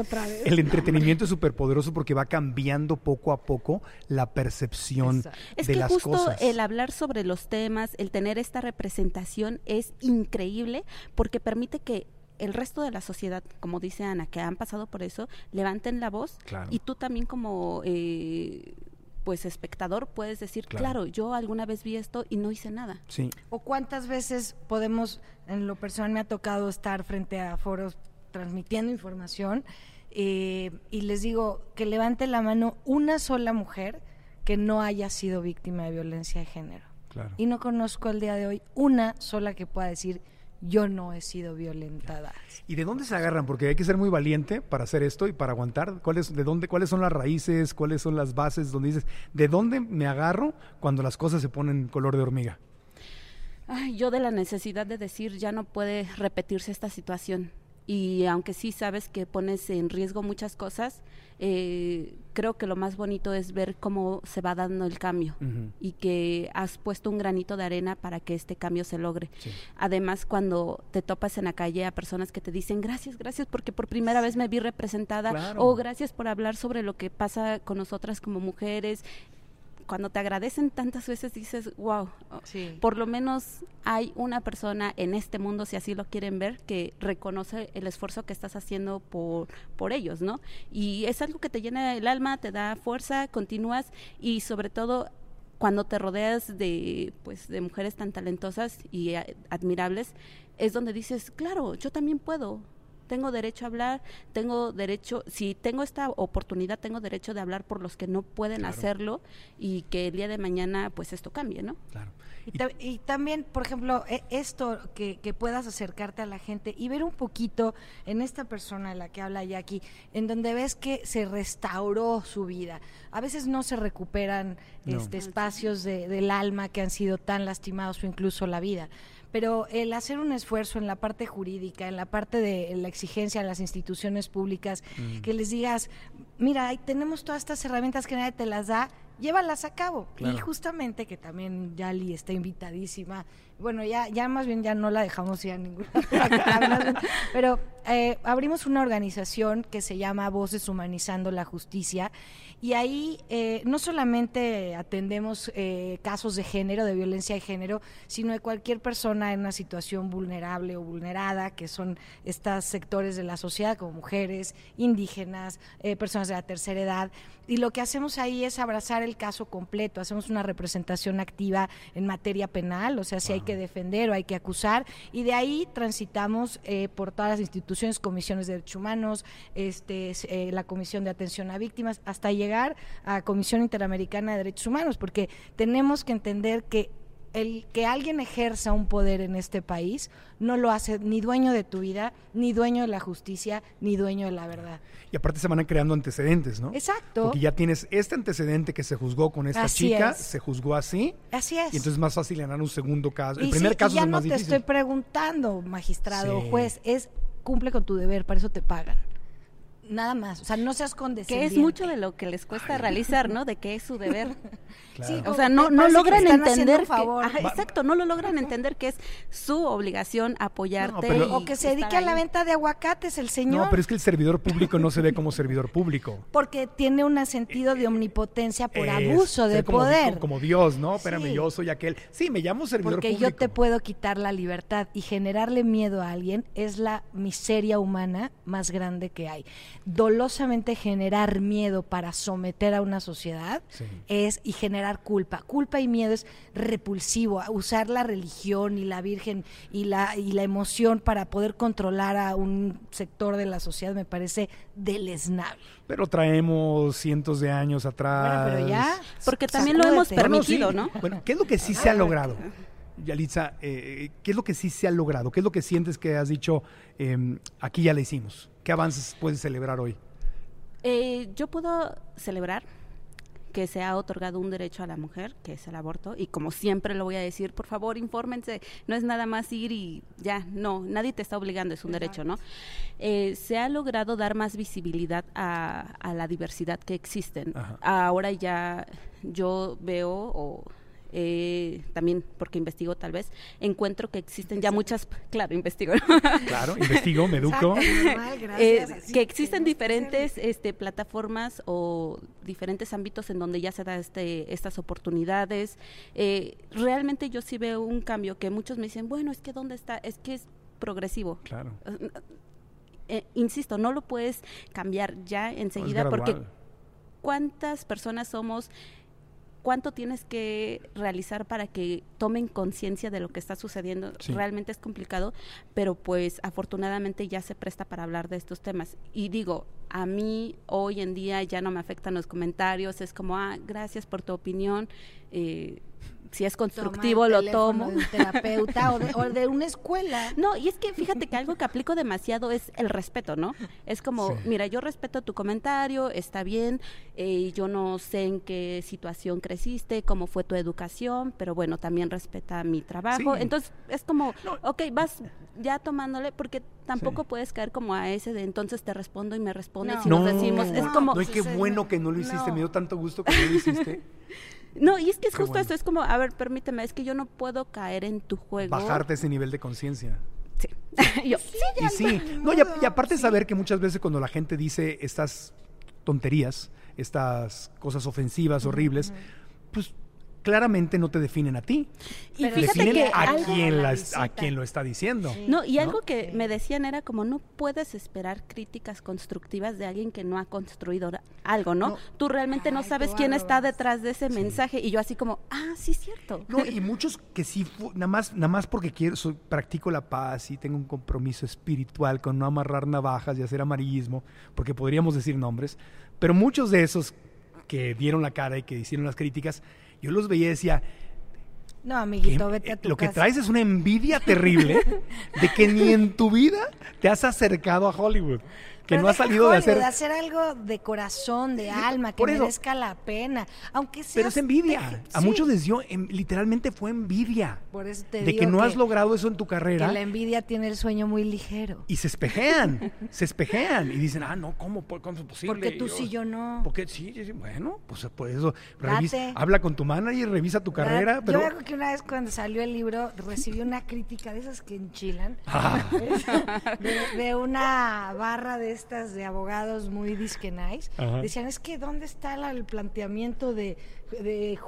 otra vez. el entretenimiento es súper poderoso porque va cambiando poco a poco la percepción es de que las justo cosas. el hablar sobre los temas, el tener esta representación es increíble porque permite que el resto de la sociedad, como dice Ana, que han pasado por eso, levanten la voz y tú también como eh, pues espectador puedes decir, claro. yo alguna vez vi esto y no hice nada. Sí. O cuántas veces podemos, en lo personal me ha tocado estar frente a foros transmitiendo información eh, y les digo que levante la mano una sola mujer que no haya sido víctima de violencia de género. Y no conozco el día de hoy una sola que pueda decir yo no he sido violentada. ¿Y de dónde se agarran? Porque hay que ser muy valiente para hacer esto y para aguantar. ¿Cuáles, de dónde, ¿Cuáles son las raíces? ¿Cuáles son las bases? Donde dices, ¿de dónde me agarro cuando las cosas se ponen color de hormiga? Ay, yo de la necesidad de decir, ya no puede repetirse esta situación y aunque sí sabes que pones en riesgo muchas cosas, eh, creo que lo más bonito es ver cómo se va dando el cambio y que has puesto un granito de arena para que este cambio se logre. Además, cuando te topas en la calle a personas que te dicen gracias, gracias porque por primera vez me vi representada o gracias por hablar sobre lo que pasa con nosotras como mujeres, cuando te agradecen tantas veces dices, wow, por lo menos hay una persona en este mundo, si así lo quieren ver, que reconoce el esfuerzo que estás haciendo por, por ellos, ¿no? Y es algo que te llena el alma, te da fuerza, continúas y sobre todo cuando te rodeas de pues de mujeres tan talentosas y admirables es donde dices claro yo también puedo tengo derecho a hablar, tengo derecho, si tengo esta oportunidad, tengo derecho de hablar por los que no pueden hacerlo y que el día de mañana pues esto cambie, ¿no? Claro. Y, también, por ejemplo, e, esto que, que, puedas acercarte a la gente y ver un poquito en esta persona de la que habla Jackie, en donde ves que se restauró su vida. A veces no se recuperan este, espacios de, del alma que han sido tan lastimados o incluso la vida pero el hacer un esfuerzo en la parte jurídica, en la parte de la exigencia a las instituciones públicas, mm. que les digas, mira, tenemos todas estas herramientas que nadie te las da, llévalas a cabo. Y justamente que también Yali está invitadísima. Bueno, ya, ya más bien ya no la dejamos ir a ninguna. pero eh, abrimos una organización que se llama Voces Humanizando la Justicia y ahí eh, no solamente atendemos eh, casos de género, de violencia de género, sino de cualquier persona en una situación vulnerable o vulnerada, que son estos sectores de la sociedad como mujeres, indígenas, eh, personas de la tercera edad. Y lo que hacemos ahí es abrazar el caso completo, hacemos una representación activa en materia penal, o sea, si hay que defender o hay que acusar, y de ahí transitamos por todas las instituciones, comisiones de derechos humanos, este, la Comisión de Atención a Víctimas, hasta llegar a Comisión Interamericana de Derechos Humanos, porque tenemos que entender que el que alguien ejerza un poder en este país no lo hace ni dueño de tu vida, ni dueño de la justicia, ni dueño de la verdad. Y aparte se van creando antecedentes, ¿no? Exacto. Porque ya tienes este antecedente que se juzgó con esta chica, se juzgó así. Así es. Y entonces es más fácil ganar un segundo caso. El primer caso ya es más no te estoy preguntando, magistrado o juez, es cumple con tu deber, para eso te pagan nada más. O sea, no seas condescendiente. Que es mucho de lo que les cuesta realizar, ¿no? De que es su deber. Sí, o sea, no, no logran entender que, exacto, no lo logran entender que es su obligación apoyarte. o que se dedique a la venta de aguacates el señor. No, pero es que el servidor público no se ve como servidor público. Porque tiene un sentido de omnipotencia por abuso de poder. Como, Dios, ¿no? Espérame, yo soy aquel. Sí, me llamo servidor Porque público. yo te puedo quitar la libertad y generarle miedo a alguien es la miseria humana más grande que hay. Dolosamente generar miedo para someter a una sociedad Sí. es y generar culpa. Culpa y miedo es repulsivo. Usar la religión y la Virgen y la, y la emoción para poder controlar a un sector de la sociedad me parece deleznable. Pero traemos cientos de años atrás. Bueno, pero ya. Porque también lo hemos permitido, sí. ¿no? Bueno, ¿qué es lo que sí se ha logrado? Yalitza, eh, ¿qué es lo que sí se ha logrado? ¿Qué es lo que sientes que has dicho, eh, aquí ya le hicimos? ¿Qué avances puedes celebrar hoy? Eh, yo puedo celebrar que se ha otorgado un derecho a la mujer, que es el aborto, y como siempre lo voy a decir, por favor, infórmense, no es nada más ir y ya, no, nadie te está obligando, es un derecho, ¿no? Eh, se ha logrado dar más visibilidad a, a la diversidad que existen. Ajá. Ahora ya yo veo, o eh, también porque investigo tal vez, encuentro que existen ya muchas, claro, investigo, Claro, investigo, me educo. Exacto, normal, eh, que existen diferentes este, plataformas o diferentes ámbitos en donde ya se da este, estas oportunidades. Eh, realmente yo sí veo un cambio que muchos me dicen, bueno, es que ¿dónde está? Es que es progresivo. Claro. Eh, insisto, no lo puedes cambiar ya enseguida porque cuántas personas somos, cuánto tienes que realizar para que tomen conciencia de lo que está sucediendo. Sí. Realmente es complicado, pero pues afortunadamente ya se presta para hablar de estos temas. Y digo, a mí hoy en día ya no me afectan los comentarios, es como, ah, gracias por tu opinión. eh, si es Toma constructivo, lo tomo. De un terapeuta o de, o de una escuela. No, y es que fíjate que algo que aplico demasiado es el respeto, ¿no? Es como, Sí. mira, yo respeto tu comentario, está bien, eh, yo no sé en qué situación creciste, cómo fue tu educación, pero bueno, también respeta mi trabajo. Sí. Entonces, es como, No. ok, vas ya tomándole, porque tampoco Sí. puedes caer como a ese de entonces te respondo y me respondes No. y nos decimos, es no, como... No, y qué bueno no. que no lo hiciste, No. me dio tanto gusto que no lo hiciste. No, y es que es Qué justo bueno. esto, es como, a ver, permíteme, es que yo no puedo caer en tu juego. Bajarte ese nivel de conciencia. Sí. Yo, Y sí, no, y, a- y aparte saber que muchas veces cuando la gente dice estas tonterías, estas cosas ofensivas, horribles, pues claramente no te definen a ti. y Pero fíjate definen que a quien, la a quien lo está diciendo. Sí. No, y ¿no? algo que me decían era como no puedes esperar críticas constructivas de alguien que no ha construido algo, ¿no? No. Tú realmente no Ay, sabes quién está detrás de ese mensaje y yo así como, ah, sí, cierto. No, y muchos que sí, nada más, nada más porque quiero, soy- practico la paz y tengo un compromiso espiritual con no amarrar navajas y hacer amarillismo, porque podríamos decir nombres, pero muchos de esos que dieron la cara y que hicieron las críticas, yo los veía y decía, No, "¿Qué- amiguito, vete a tu lo que traes es una envidia terrible de que ni en tu vida te has acercado a Hollywood, que Pero no deja salido de Hollywood, hacer... algo de corazón, de alma, que merezca la pena. Aunque sea. Pero es envidia. A Sí. muchos les dio, literalmente fue envidia. Por eso te De digo que no has logrado eso en tu carrera. Que la envidia tiene el sueño muy ligero. y se espejean, se espejean y dicen, ah, no, ¿cómo, ¿Por- cómo es posible? Porque tú sí, yo no. Porque sí, sí, bueno, pues por eso, revisa- habla con tu manager, revisa tu carrera, pero... Yo acuerdo que una vez cuando salió el libro recibí una crítica de esas que enchilan. Ah, de, de una barra de estas de abogados muy disque nice. Ajá. Decían, es que ¿dónde está la- el planteamiento de, de?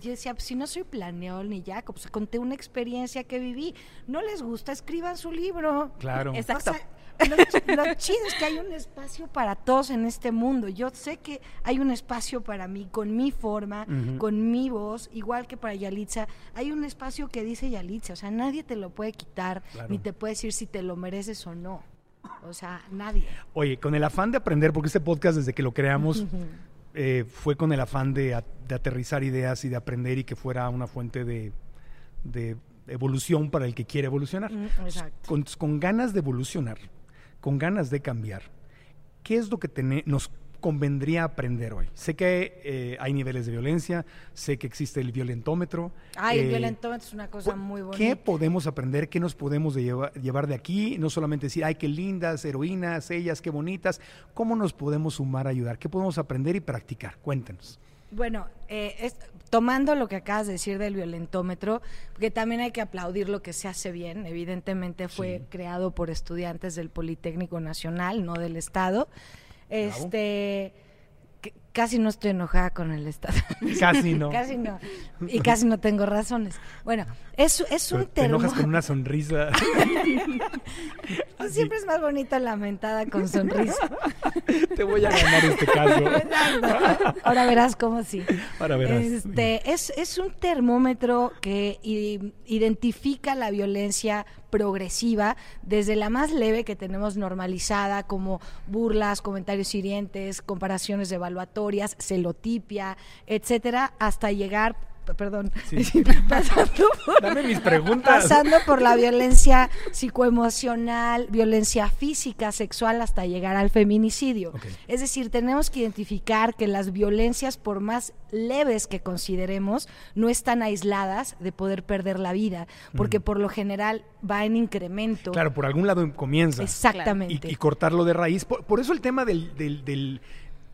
Yo decía, pues, si no soy planeol ni ya, pues conté una experiencia que viví. No les gusta, escriban su libro. claro. Exacto. O sea, lo, ch- lo chido es que hay un espacio para todos en este mundo. Yo sé que hay un espacio para mí, con mi forma, con mi voz, igual que para Yalitza. Hay un espacio que dice Yalitza, o sea, nadie te lo puede quitar, Claro. ni te puede decir si te lo mereces o no. O sea, nadie. Oye, con el afán de aprender, porque este podcast desde que lo creamos eh, fue con el afán de, a- de aterrizar ideas y de aprender y que fuera una fuente de, de evolución para el que quiere evolucionar. Mm, exacto. Con, con ganas de evolucionar, con ganas de cambiar, ¿qué es lo que tene- nos convendría aprender hoy? Sé que eh, hay niveles de violencia, sé que existe el violentómetro. Ay, el eh, violentómetro es una cosa muy bonita. ¿Qué podemos aprender? ¿Qué nos podemos de lleva- llevar de aquí? No solamente decir, ay, qué lindas, heroínas, ellas, qué bonitas. ¿Cómo nos podemos sumar a ayudar? ¿Qué podemos aprender y practicar? Cuéntenos. Bueno, eh, es- tomando lo que acabas de decir del violentómetro, porque también hay que aplaudir lo que se hace bien. Evidentemente fue Sí. creado por estudiantes del Politécnico Nacional, no del Estado. Este, casi no estoy enojada con el Estado. Casi no. casi no. Y casi no tengo razones. Bueno, es, es un Te enojas con termo- una sonrisa. Pues siempre es más bonito lamentada con sonrisa. Te voy a ganar este caso. Exacto. Ahora verás cómo sí. Ahora verás. Este, es, es un termómetro que identifica la violencia progresiva desde la más leve que tenemos normalizada como burlas, comentarios hirientes, comparaciones celotipia, etcétera, hasta llegar perdón, Sí. pasando por- Dame mis preguntas. pasando por la violencia psicoemocional, violencia física, sexual, hasta llegar al feminicidio. Es decir, tenemos que identificar que las violencias, por más leves que consideremos, no están aisladas de poder perder la vida, porque por lo general va en incremento. Claro, por algún lado comienza. Exactamente. Y, y cortarlo de raíz. Por, por eso el tema del, del, del-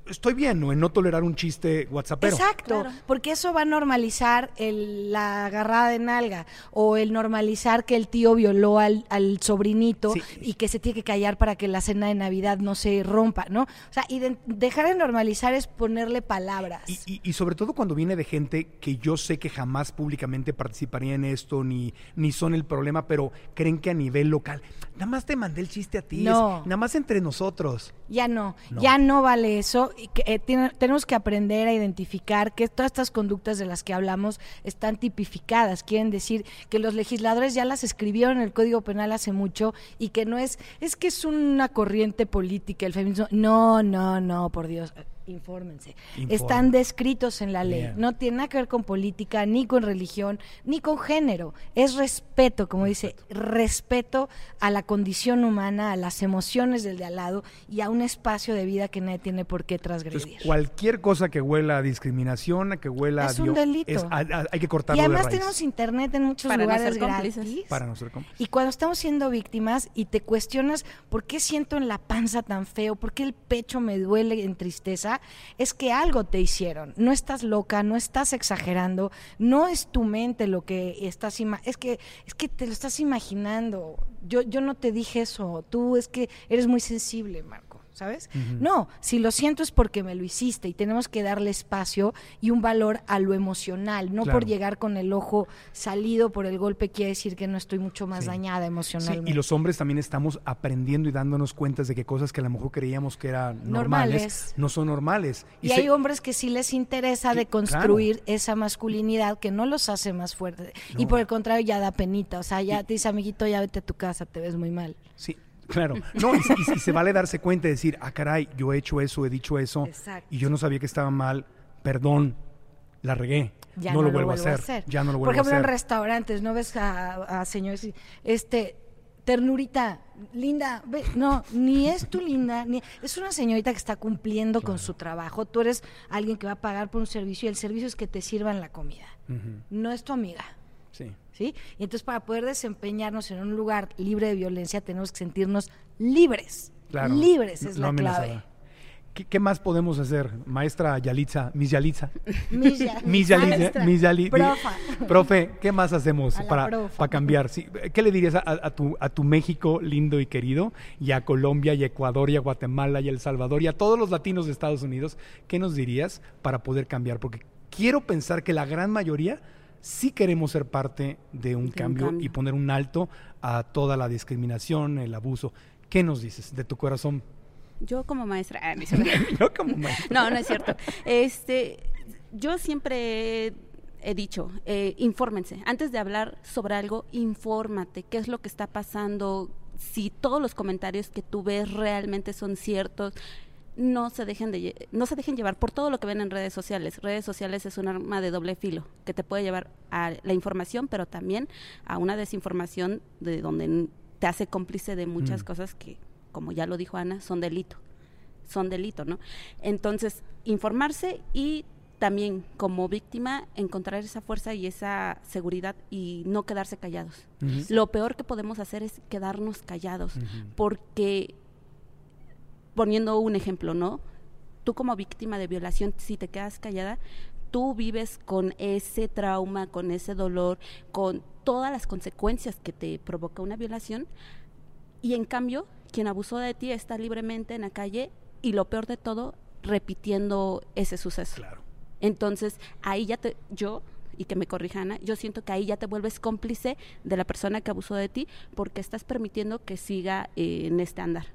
Estoy bien, ¿no? En no tolerar un chiste whatsappero. Exacto, porque eso va a normalizar el- la agarrada de nalga o el normalizar que el tío violó al, al sobrinito Sí. y que se tiene que callar para que la cena de Navidad no se rompa, ¿no? O sea, y de- dejar de normalizar es ponerle palabras. Y, y- y sobre todo cuando viene de gente que yo sé que jamás públicamente participaría en esto, ni, ni son el problema, pero creen que a nivel local. Nada más te mandé el chiste a ti. No. es nada más entre nosotros. Ya no, No. ya no vale eso. Eh, tiene- tenemos que aprender a identificar que todas estas conductas de las que hablamos están tipificadas. Quieren decir que los legisladores ya las escribieron en el Código Penal hace mucho y que no es, es que es una corriente política el feminismo. No, no, no, por Dios. Infórmense. Informe. Están descritos en la ley. Bien. No tiene nada que ver con política, ni con religión, ni con género. Es respeto, como dice, respeto a la condición humana, a las emociones del de al lado y a un espacio de vida que nadie tiene por qué transgredir. Entonces, cualquier cosa que huela a discriminación, a que huela Es a un vio- delito. es- a- a- hay que y cortarlo de además raíz. tenemos internet en muchos Para no lugares cómplices. gratis. Para no ser cómplices. Y cuando estamos siendo víctimas y te cuestionas por qué siento en la panza tan feo, por qué el pecho me duele en tristeza, es que algo te hicieron. No estás loca, no estás exagerando, no es tu mente lo que estás es que es que te lo estás imaginando. Yo yo no te dije eso, tú es que eres muy sensible, Marco. ¿Sabes? No, si lo siento es porque me lo hiciste y tenemos que darle espacio y un valor a lo emocional, no Claro. por llegar con el ojo salido por el golpe quiere decir que no estoy mucho más Sí. dañada Sí, emocionalmente. y los hombres también estamos aprendiendo y dándonos cuentas de que cosas que a lo mejor creíamos que eran normales, Normales. no son normales. y se- hay hombres que sí les interesa de construir esa masculinidad que no los hace más fuertes. Y por el contrario ya da penita. O sea, ya te dice, amiguito, ya vete a tu casa, te ves muy mal. Sí, claro. No, y, se- y se- y se vale darse cuenta y decir, ah, caray, yo he hecho eso, he dicho eso, Exacto. y yo no sabía que estaba mal, perdón, la regué, Ya no, no, lo vuelvo a hacer, ya no lo Por vuelvo ejemplo, a en restaurantes, ¿no ves a, a señores este ternurita, linda, ve, no, ni es tu linda, ni es una señorita que está cumpliendo con su trabajo. Tú eres alguien que va a pagar por un servicio y el servicio es que te sirvan la comida. No es tu amiga. Y entonces para poder desempeñarnos en un lugar libre de violencia tenemos que sentirnos libres. Claro. Libres es no la clave. ¿Qué, qué más podemos hacer, maestra Yalitza, Miss Yalitza? Mis ya- Miss Yalitza, Miss Yali- profa. Profe, ¿qué más hacemos para, para cambiar? Sí, ¿Qué le dirías a, a tu, a tu México lindo y querido, y a Colombia, y a Ecuador, y a Guatemala, y a El Salvador, y a todos los latinos de Estados Unidos? ¿Qué nos dirías para poder cambiar? Porque quiero pensar que la gran mayoría sí queremos ser parte de un, cambio, cambio. y poner un alto a toda la discriminación, el abuso. ¿Qué nos dices de tu corazón? Yo como maestra, ah, no. Yo como maestra. no, no es cierto. Este, yo siempre he, he dicho, eh, infórmense. Antes de hablar sobre algo, infórmate. ¿Qué es lo que está pasando? Si todos los comentarios que tú ves realmente son ciertos. No se dejen de no se dejen llevar por todo lo que ven en redes sociales. Redes sociales es un arma de doble filo que te puede llevar a la información, pero también a una desinformación de donde te hace cómplice de muchas Mm. cosas que, como ya lo dijo Ana, son delito son delito, ¿no? Entonces, informarse y también como víctima encontrar esa fuerza y esa seguridad y no quedarse callados. Lo peor que podemos hacer es quedarnos callados, porque poniendo un ejemplo, ¿no? Tú como víctima de violación, si te quedas callada, tú vives con ese trauma, con ese dolor, con todas las consecuencias que te provoca una violación, y en cambio, quien abusó de ti está libremente en la calle y lo peor de todo repitiendo ese suceso. Claro. Entonces, ahí ya te, yo, y que me corrija Ana, yo siento que ahí ya te vuelves cómplice de la persona que abusó de ti porque estás permitiendo que siga eh, en este andar.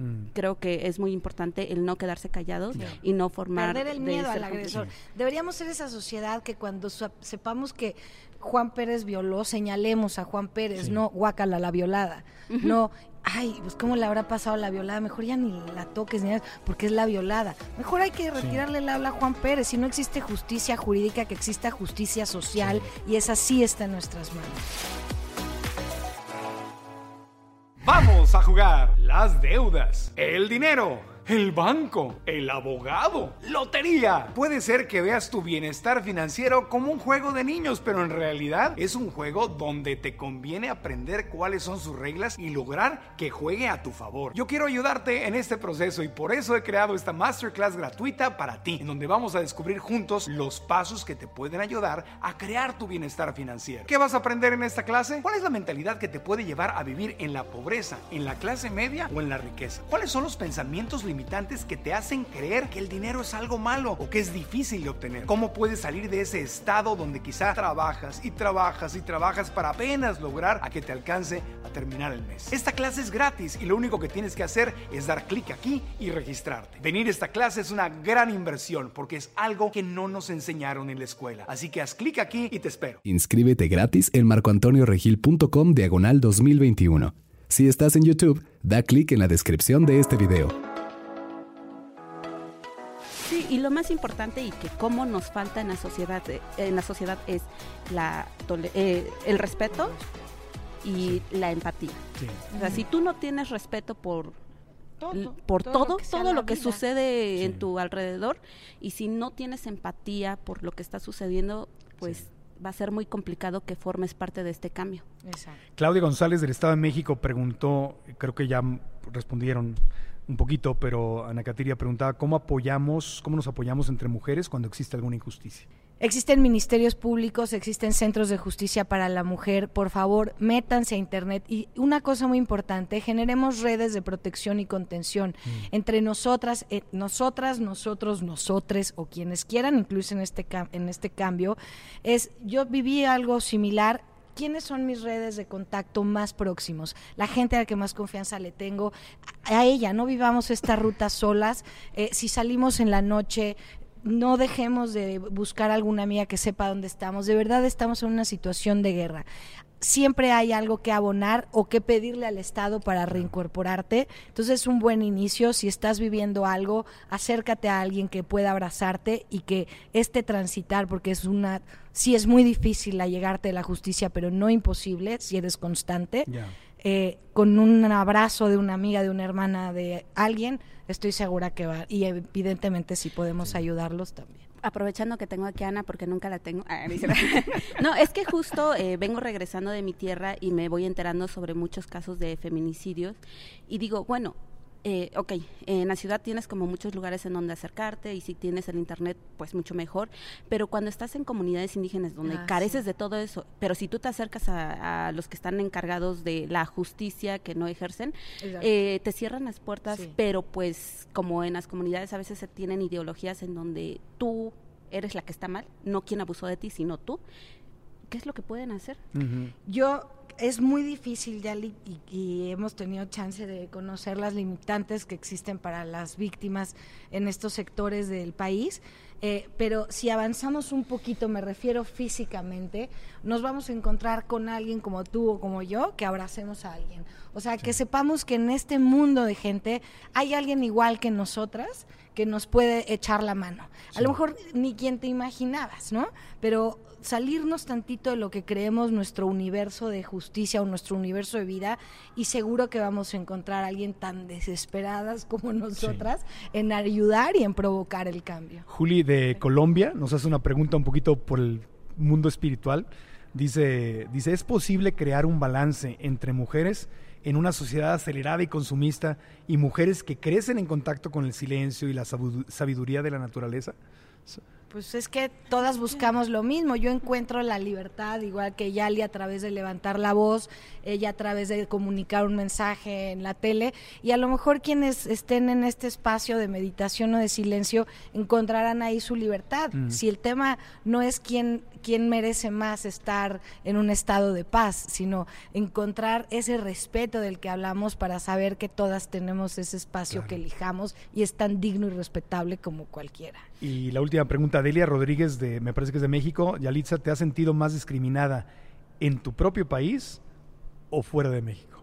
Mm. Creo que es muy importante el no quedarse callados y no formar... Perder el miedo al agresor. Deberíamos ser esa sociedad que cuando sepamos que Juan Pérez violó, señalemos a Juan Pérez, Sí. no guácala la violada. No, ay, pues cómo le habrá pasado la violada, mejor ya ni la toques, ni nada, porque es la violada. Mejor hay que retirarle el habla a Juan Pérez. Si no existe justicia jurídica, que exista justicia social, y esa sí está en nuestras manos. Vamos a jugar las deudas, el dinero, el banco, el abogado, lotería. Puede ser que veas tu bienestar financiero como un juego de niños, pero en realidad es un juego donde te conviene aprender cuáles son sus reglas y lograr que juegue a tu favor. Yo quiero ayudarte en este proceso y por eso he creado esta masterclass gratuita para ti, en donde vamos a descubrir juntos los pasos que te pueden ayudar a crear tu bienestar financiero. ¿Qué vas a aprender en esta clase? ¿Cuál es la mentalidad que te puede llevar a vivir en la pobreza, en la clase media o en la riqueza? ¿Cuáles son los pensamientos que te hacen creer que el dinero es algo malo o que es difícil de obtener? ¿Cómo puedes salir de ese estado donde quizá trabajas y trabajas y trabajas para apenas lograr a que te alcance a terminar el mes? Esta clase es gratis y lo único que tienes que hacer es dar clic aquí y registrarte. Venir a esta clase es una gran inversión porque es algo que no nos enseñaron en la escuela. Así que haz clic aquí y te espero. Inscríbete gratis en marcoantonioregil.com diagonal 2021. Si estás en YouTube, da clic en la descripción de este video. Y lo más importante y que cómo nos falta en la sociedad, eh, en la sociedad es la eh, el respeto y la empatía. Sí. O sea, si tú no tienes respeto por Todo, por todo todo, lo que lo sucede Sí. en tu alrededor y si no tienes empatía por lo que está sucediendo, pues va a ser muy complicado que formes parte de este cambio. Exacto. Claudia González del Estado de México preguntó, creo que ya respondieron un poquito, pero Ana Catiria preguntaba cómo apoyamos, cómo nos apoyamos entre mujeres cuando existe alguna injusticia. Existen ministerios públicos, existen centros de justicia para la mujer. Por favor, métanse a Internet. Y una cosa muy importante, generemos redes de protección y contención entre nosotras, eh, nosotras, nosotros, nosotres o quienes quieran incluirse en este, en este cambio. Es, yo viví algo similar. ¿Quiénes son mis redes de contacto más próximos? La gente a la que más confianza le tengo. A ella, no vivamos esta ruta solas. Eh, si salimos en la noche, no dejemos de buscar alguna amiga que sepa dónde estamos. De verdad estamos en una situación de guerra. Siempre hay algo que abonar o que pedirle al Estado para reincorporarte. Entonces es un buen inicio. Si estás viviendo algo, acércate a alguien que pueda abrazarte y que este transitar, porque es una, sí es muy difícil a llegarte a la justicia, pero no imposible si eres constante. Eh, con un abrazo de una amiga, de una hermana, de alguien, estoy segura que va. Y evidentemente si podemos ayudarlos también. Aprovechando que tengo aquí a Ana porque nunca la tengo. Ah, no, es que justo eh, vengo regresando de mi tierra y me voy enterando sobre muchos casos de feminicidios y digo, bueno, eh, ok, en la ciudad tienes como muchos lugares en donde acercarte y si tienes el internet, pues mucho mejor, pero cuando estás en comunidades indígenas donde Ah, careces sí. de todo eso, pero si tú te acercas a, a los que están encargados de la justicia que no ejercen, eh, te cierran las puertas, Sí. pero pues como en las comunidades a veces se tienen ideologías en donde tú eres la que está mal, no quien abusó de ti, sino tú. ¿Qué es lo que pueden hacer? Yo es muy difícil ya li- y, y hemos tenido chance de conocer las limitantes que existen para las víctimas en estos sectores del país, eh, pero si avanzamos un poquito, me refiero físicamente, nos vamos a encontrar con alguien como tú o como yo que abracemos a alguien. O sea, que sepamos que en este mundo de gente hay alguien igual que nosotras que nos puede echar la mano. A lo mejor ni quien te imaginabas, ¿no? Pero salirnos tantito de lo que creemos nuestro universo de justicia o nuestro universo de vida y seguro que vamos a encontrar a alguien tan desesperadas como nosotras en ayudar y en provocar el cambio. Juli de Colombia nos hace una pregunta un poquito por el mundo espiritual. Dice, dice, ¿es posible crear un balance entre mujeres en una sociedad acelerada y consumista y mujeres que crecen en contacto con el silencio y la sabiduría de la naturaleza? Pues es que todas buscamos lo mismo. Yo encuentro la libertad, igual que Yali, a través de levantar la voz, ella a través de comunicar un mensaje en la tele. Y a lo mejor quienes estén en este espacio de meditación o de silencio encontrarán ahí su libertad. Mm. Si el tema no es quién, quién merece más estar en un estado de paz, sino encontrar ese respeto del que hablamos para saber que todas tenemos ese espacio Claro. que elijamos y es tan digno y respetable como cualquiera. Y la última pregunta, Delia Rodríguez, de, me parece que es de México. Yalitza, ¿te has sentido más discriminada en tu propio país o fuera de México?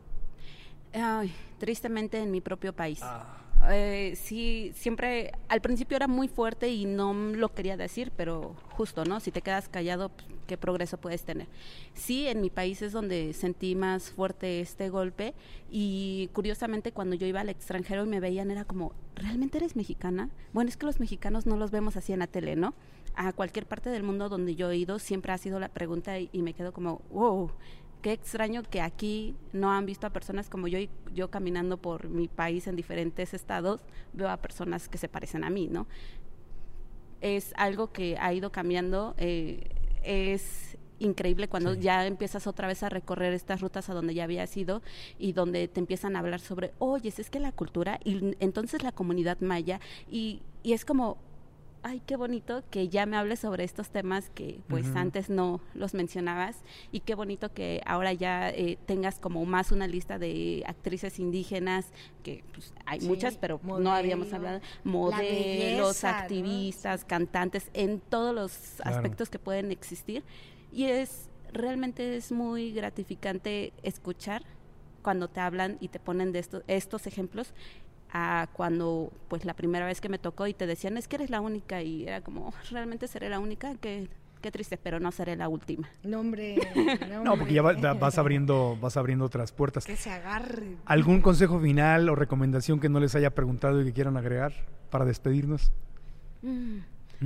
Ay, tristemente en mi propio país. Ah. Eh, sí, siempre, al principio era muy fuerte y no lo quería decir, pero justo, ¿no? Si te quedas callado, pues, ¿qué progreso puedes tener? Sí, en mi país es donde sentí más fuerte este golpe y curiosamente cuando yo iba al extranjero y me veían era como, ¿realmente eres mexicana? Bueno, es que los mexicanos no los vemos así en la tele, ¿no? A cualquier parte del mundo donde yo he ido siempre ha sido la pregunta y, y me quedo como, wow, qué extraño que aquí no han visto a personas como yo y yo caminando por mi país en diferentes estados veo a personas que se parecen a mí, ¿no? Es algo que ha ido cambiando, eh, es increíble cuando Sí. ya empiezas otra vez a recorrer estas rutas a donde ya habías ido y donde te empiezan a hablar sobre, oye, es que la cultura y entonces la comunidad maya y, y es como, ay, qué bonito que ya me hables sobre estos temas que pues antes no los mencionabas y qué bonito que ahora ya eh, tengas como más una lista de actrices indígenas que pues, hay Sí, muchas pero no habíamos hablado la modelos belleza, ¿no? activistas cantantes en todos los Claro. aspectos que pueden existir y es realmente es muy gratificante escuchar cuando te hablan y te ponen de estos estos ejemplos a cuando pues la primera vez que me tocó y te decían es que eres la única y era como realmente seré la única qué qué triste pero no seré la última No, hombre. No, porque ya va- vas abriendo, vas abriendo otras puertas. Que se agarre. ¿Algún consejo final o recomendación que no les haya preguntado y que quieran agregar para despedirnos?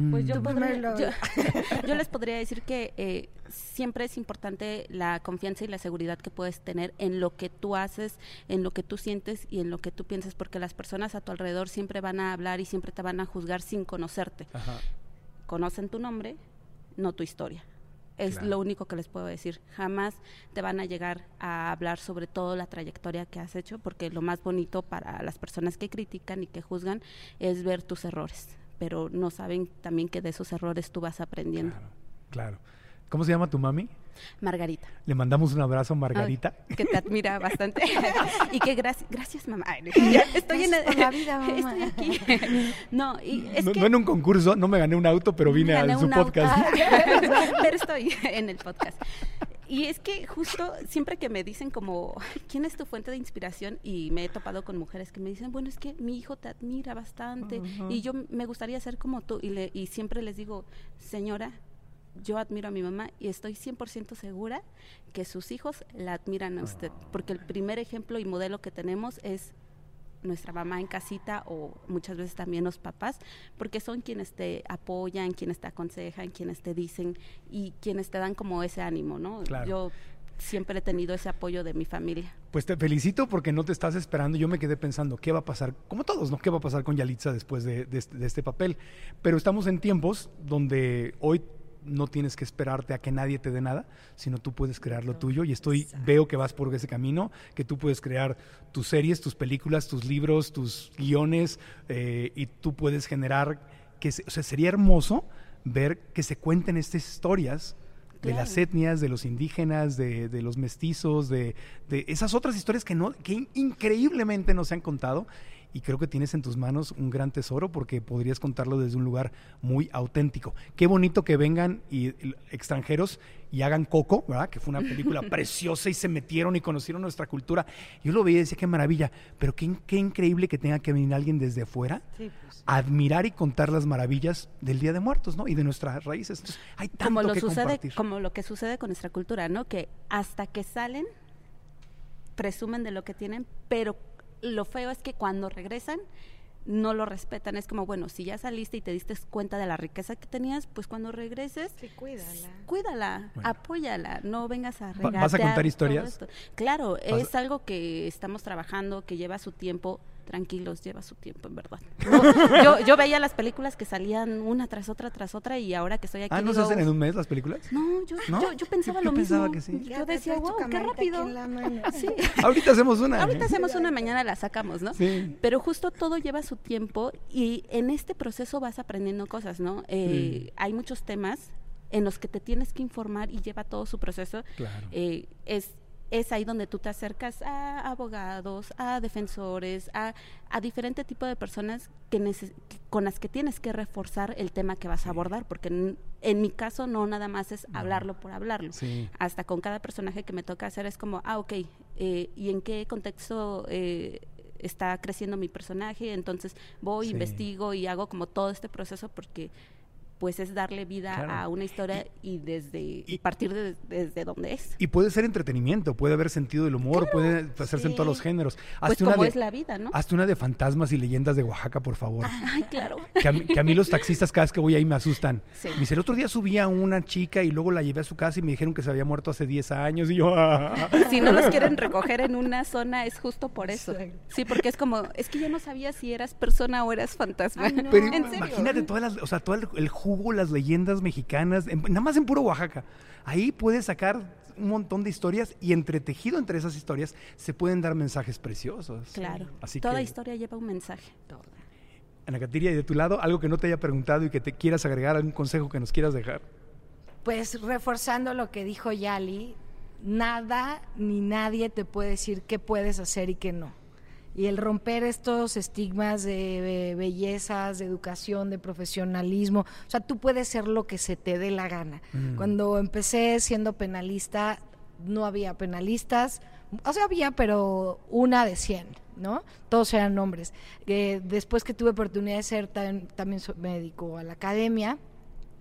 Pues yo, podría- primero, yo, yo les podría decir que eh, siempre es importante la confianza y la seguridad que puedes tener en lo que tú haces, en lo que tú sientes y en lo que tú piensas, porque las personas a tu alrededor siempre van a hablar y siempre te van a juzgar sin conocerte. Ajá. Conocen tu nombre, no tu historia. Es Claro. lo único que les puedo decir. Jamás te van a llegar a hablar sobre toda la trayectoria que has hecho, porque lo más bonito para las personas que critican y que juzgan es ver tus errores, pero no saben también que de esos errores tú vas aprendiendo. Claro, claro. ¿Cómo se llama tu mami? Margarita, Le mandamos un abrazo a Margarita. ay, que te admira bastante y que gracias, gracias mamá. Estoy en la vida, mamá. estoy aquí. No, y es no, que no en un concurso, no me gané un auto, pero vine a su podcast. pero estoy en el podcast. Y es que justo siempre que me dicen como, "Ay, ¿quién es tu fuente de inspiración? Y me he topado con mujeres que me dicen, bueno, es que mi hijo te admira bastante y yo me gustaría ser como tú. Y, le, y siempre les digo, señora, yo admiro a mi mamá y estoy 100% segura que sus hijos la admiran a usted. Porque el primer ejemplo y modelo que tenemos es nuestra mamá en casita o muchas veces también los papás, porque son quienes te apoyan, quienes te aconsejan, quienes te dicen y quienes te dan como ese ánimo, ¿no? Claro. Yo siempre he tenido ese apoyo de mi familia. Pues te felicito porque no te estás esperando. Yo me quedé pensando, ¿qué va a pasar? Como todos, ¿no? ¿Qué va a pasar con Yalitza después de, de de este papel? Pero estamos en tiempos donde hoy no tienes que esperarte a que nadie te dé nada, sino tú puedes crear lo tuyo. Y estoy veo que vas por ese camino, que tú puedes crear tus series, tus películas, tus libros, tus guiones eh, y tú puedes generar que se- o sea, sería hermoso ver que se cuenten estas historias de las etnias, de los indígenas, de, de los mestizos, de, de esas otras historias que, no, que in- increíblemente no se han contado. Y creo que tienes en tus manos un gran tesoro porque podrías contarlo desde un lugar muy auténtico. Qué bonito que vengan y, extranjeros y hagan Coco, ¿verdad? Que fue una película preciosa y se metieron y conocieron nuestra cultura. Yo lo veía y decía, qué maravilla, pero qué, qué increíble que tenga que venir alguien desde afuera a admirar y contar las maravillas del Día de Muertos, ¿no? Y de nuestras raíces. Entonces, hay tanto Como lo que sucede, compartir. como lo que sucede con nuestra cultura, ¿no? Que hasta que salen presumen de lo que tienen, pero lo feo es que cuando regresan no lo respetan. Es como, bueno, si ya saliste y te diste cuenta de la riqueza que tenías, pues cuando regreses, Sí, cuídala. cuídala, Bueno. apóyala, no vengas a regatear ¿vas a contar historias? Claro, es algo que estamos trabajando, que lleva su tiempo. Tranquilos, lleva su tiempo, en verdad. yo, yo veía las películas que salían una tras otra, tras otra, y ahora que estoy aquí. Ah, ¿no se hacen en un mes las películas? No, yo, yo, yo, pensaba lo mismo. Que sí. Yo decía, wow, qué rápido. Sí. Ahorita hacemos una. Ahorita hacemos una, mañana la sacamos, ¿no? Sí. Pero justo todo lleva su tiempo y en este proceso vas aprendiendo cosas, ¿no? Eh, Hay muchos temas en los que te tienes que informar y lleva todo su proceso. Claro. Eh, es es ahí donde tú te acercas a abogados, a defensores, a, a diferente tipo de personas que con las que tienes que reforzar el tema que vas a abordar, porque en, mi caso no nada más es hablarlo por hablarlo. Hasta con cada personaje que me toca hacer es como, ah, ok, eh, ¿y en qué contexto eh, está creciendo mi personaje? Entonces voy, investigo y hago como todo este proceso porque pues es darle vida a una historia y, desde partir de, desde donde es. Y puede ser entretenimiento, puede haber sentido del humor, puede hacerse en todos los géneros. pues como es la vida, ¿no? Hazte una de fantasmas y leyendas de Oaxaca, por favor. Ay, claro. Que a, mí, los taxistas cada vez que voy ahí me asustan. Me dice, el otro día subí a una chica y luego la llevé a su casa y me dijeron que se había muerto hace 10 años y yo... Ah". Si no los quieren recoger en una zona es justo por eso. Sí, porque es como, es que yo no sabía si eras persona o eras fantasma. Pero imagínate todas las, o sea, todo el, el jugo, las leyendas mexicanas, nada más en puro Oaxaca. Ahí puedes sacar un montón de historias y entretejido entre esas historias se pueden dar mensajes preciosos. Claro. Así Toda historia lleva un mensaje. Toda. Ana Catiria, y de tu lado, algo que no te haya preguntado y que te quieras agregar, algún consejo que nos quieras dejar. Pues reforzando lo que dijo Yali, nada ni nadie te puede decir qué puedes hacer y qué no y el romper estos estigmas de, bellezas, de educación, de profesionalismo. O sea, tú puedes ser lo que se te dé la gana. Mm. Cuando empecé siendo penalista, no había penalistas, o sea, había, pero una de 100, ¿no? Todos eran hombres. Eh, después que tuve oportunidad de ser, también, también me dedico a la academia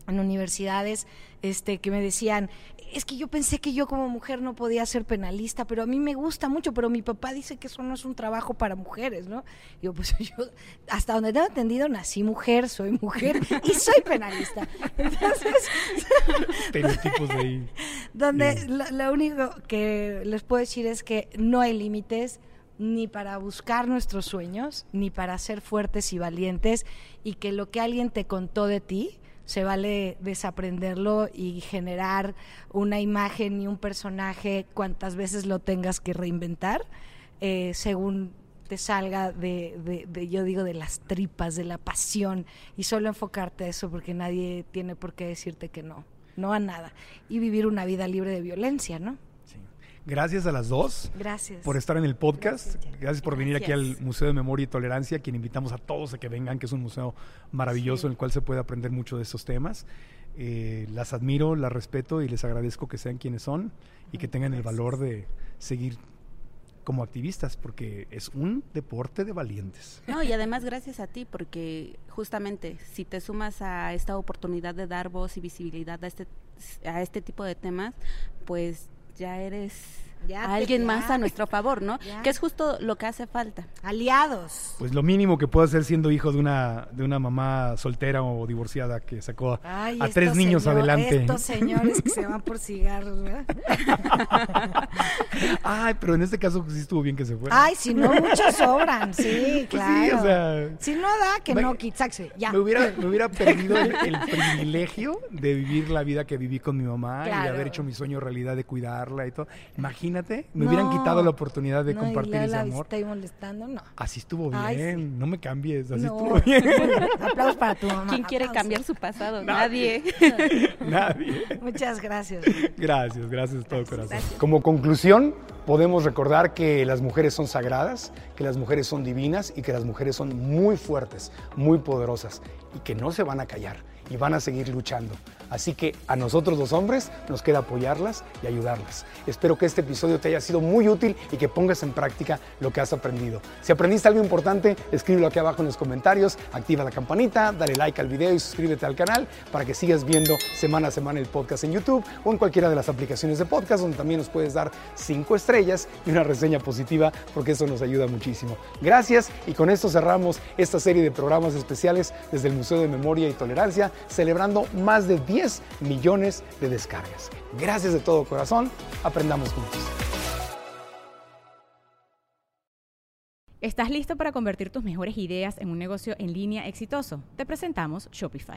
en universidades este que me decían es que yo pensé que yo como mujer no podía ser penalista, pero a mí me gusta mucho, pero mi papá dice que eso no es un trabajo para mujeres, ¿no? yo, pues yo, hasta donde tengo entendido, nací mujer, soy mujer y soy penalista. Entonces, de ahí. Donde lo, único que les puedo decir es que no hay límites ni para buscar nuestros sueños, ni para ser fuertes y valientes, y que lo que alguien te contó de ti, se vale desaprenderlo y generar una imagen y un personaje cuantas veces lo tengas que reinventar, eh, según te salga de, de, yo digo, de las tripas, de la pasión, y solo enfocarte a eso porque nadie tiene por qué decirte que no, no a nada, y vivir una vida libre de violencia, ¿no? Gracias a las dos. Gracias. Por estar en el podcast. Gracias, por venir aquí al Museo de Memoria y Tolerancia, quien invitamos a todos a que vengan, que es un museo maravilloso en el cual se puede aprender mucho de estos temas. Eh, las admiro, las respeto y les agradezco que sean quienes son y que tengan el valor de seguir como activistas, porque es un deporte de valientes. No, y además gracias a ti, porque justamente si te sumas a esta oportunidad de dar voz y visibilidad a este, a este tipo de temas, pues ya eres alguien más a nuestro favor, ¿no? Que es justo lo que hace falta. Aliados. Pues lo mínimo que puedo hacer siendo hijo de una de una mamá soltera o divorciada que sacó a, tres niños adelante. Estos señores que se van por cigarros, ¿verdad? Ay, pero en este caso sí estuvo bien que se fuera. Ay, si no muchos sobran, sí, claro. sí, o sea, si no da, que no, quizás ya. Me hubiera, me hubiera perdido el, privilegio de vivir la vida que viví con mi mamá y de haber hecho mi sueño realidad de cuidarla y todo. Imagínate imagínate, me hubieran quitado la oportunidad de compartir ese amor. Estoy molestando, no. Así estuvo bien, no me cambies, así estuvo bien. Aplausos para tu mamá. ¿Quién quiere cambiar su pasado? Nadie. Nadie. Muchas gracias. Gracias, gracias de todo corazón. Como conclusión, podemos recordar que las mujeres son sagradas, que las mujeres son divinas y que las mujeres son muy fuertes, muy poderosas y que no se van a callar y van a seguir luchando. Así que a nosotros los hombres nos queda apoyarlas y ayudarlas. Espero que este episodio te haya sido muy útil y que pongas en práctica lo que has aprendido. Si aprendiste algo importante, escríbelo aquí abajo en los comentarios, activa la campanita, dale like al video y suscríbete al canal para que sigas viendo semana a semana el podcast en YouTube o en cualquiera de las aplicaciones de podcast donde también nos puedes dar cinco estrellas y una reseña positiva porque eso nos ayuda muchísimo. Gracias y con esto cerramos esta serie de programas especiales desde el Museo de Memoria y Tolerancia celebrando más de 10 millones de descargas. Gracias de todo corazón, aprendamos juntos. ¿Estás listo para convertir tus mejores ideas en un negocio en línea exitoso? Te presentamos Shopify.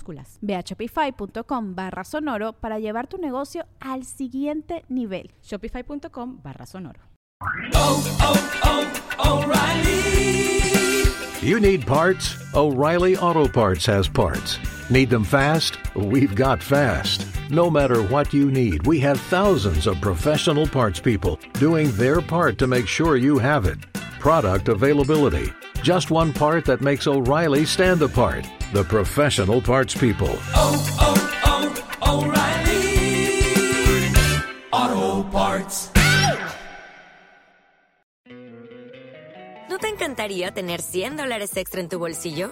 Ve a shopify.com barra sonoro para llevar tu negocio al siguiente nivel. Shopify.com barra sonoro. You need parts? O'Reilly Auto Parts has parts. Need them fast? We've got fast. No matter what you need, we have thousands of professional parts people doing their part to make sure you have it. Product availability. Just one part that makes O'Reilly stand apart. The professional parts people. Oh, oh, oh, O'Reilly. Auto Parts. ¿No te encantaría tener 100 dólares extra en tu bolsillo?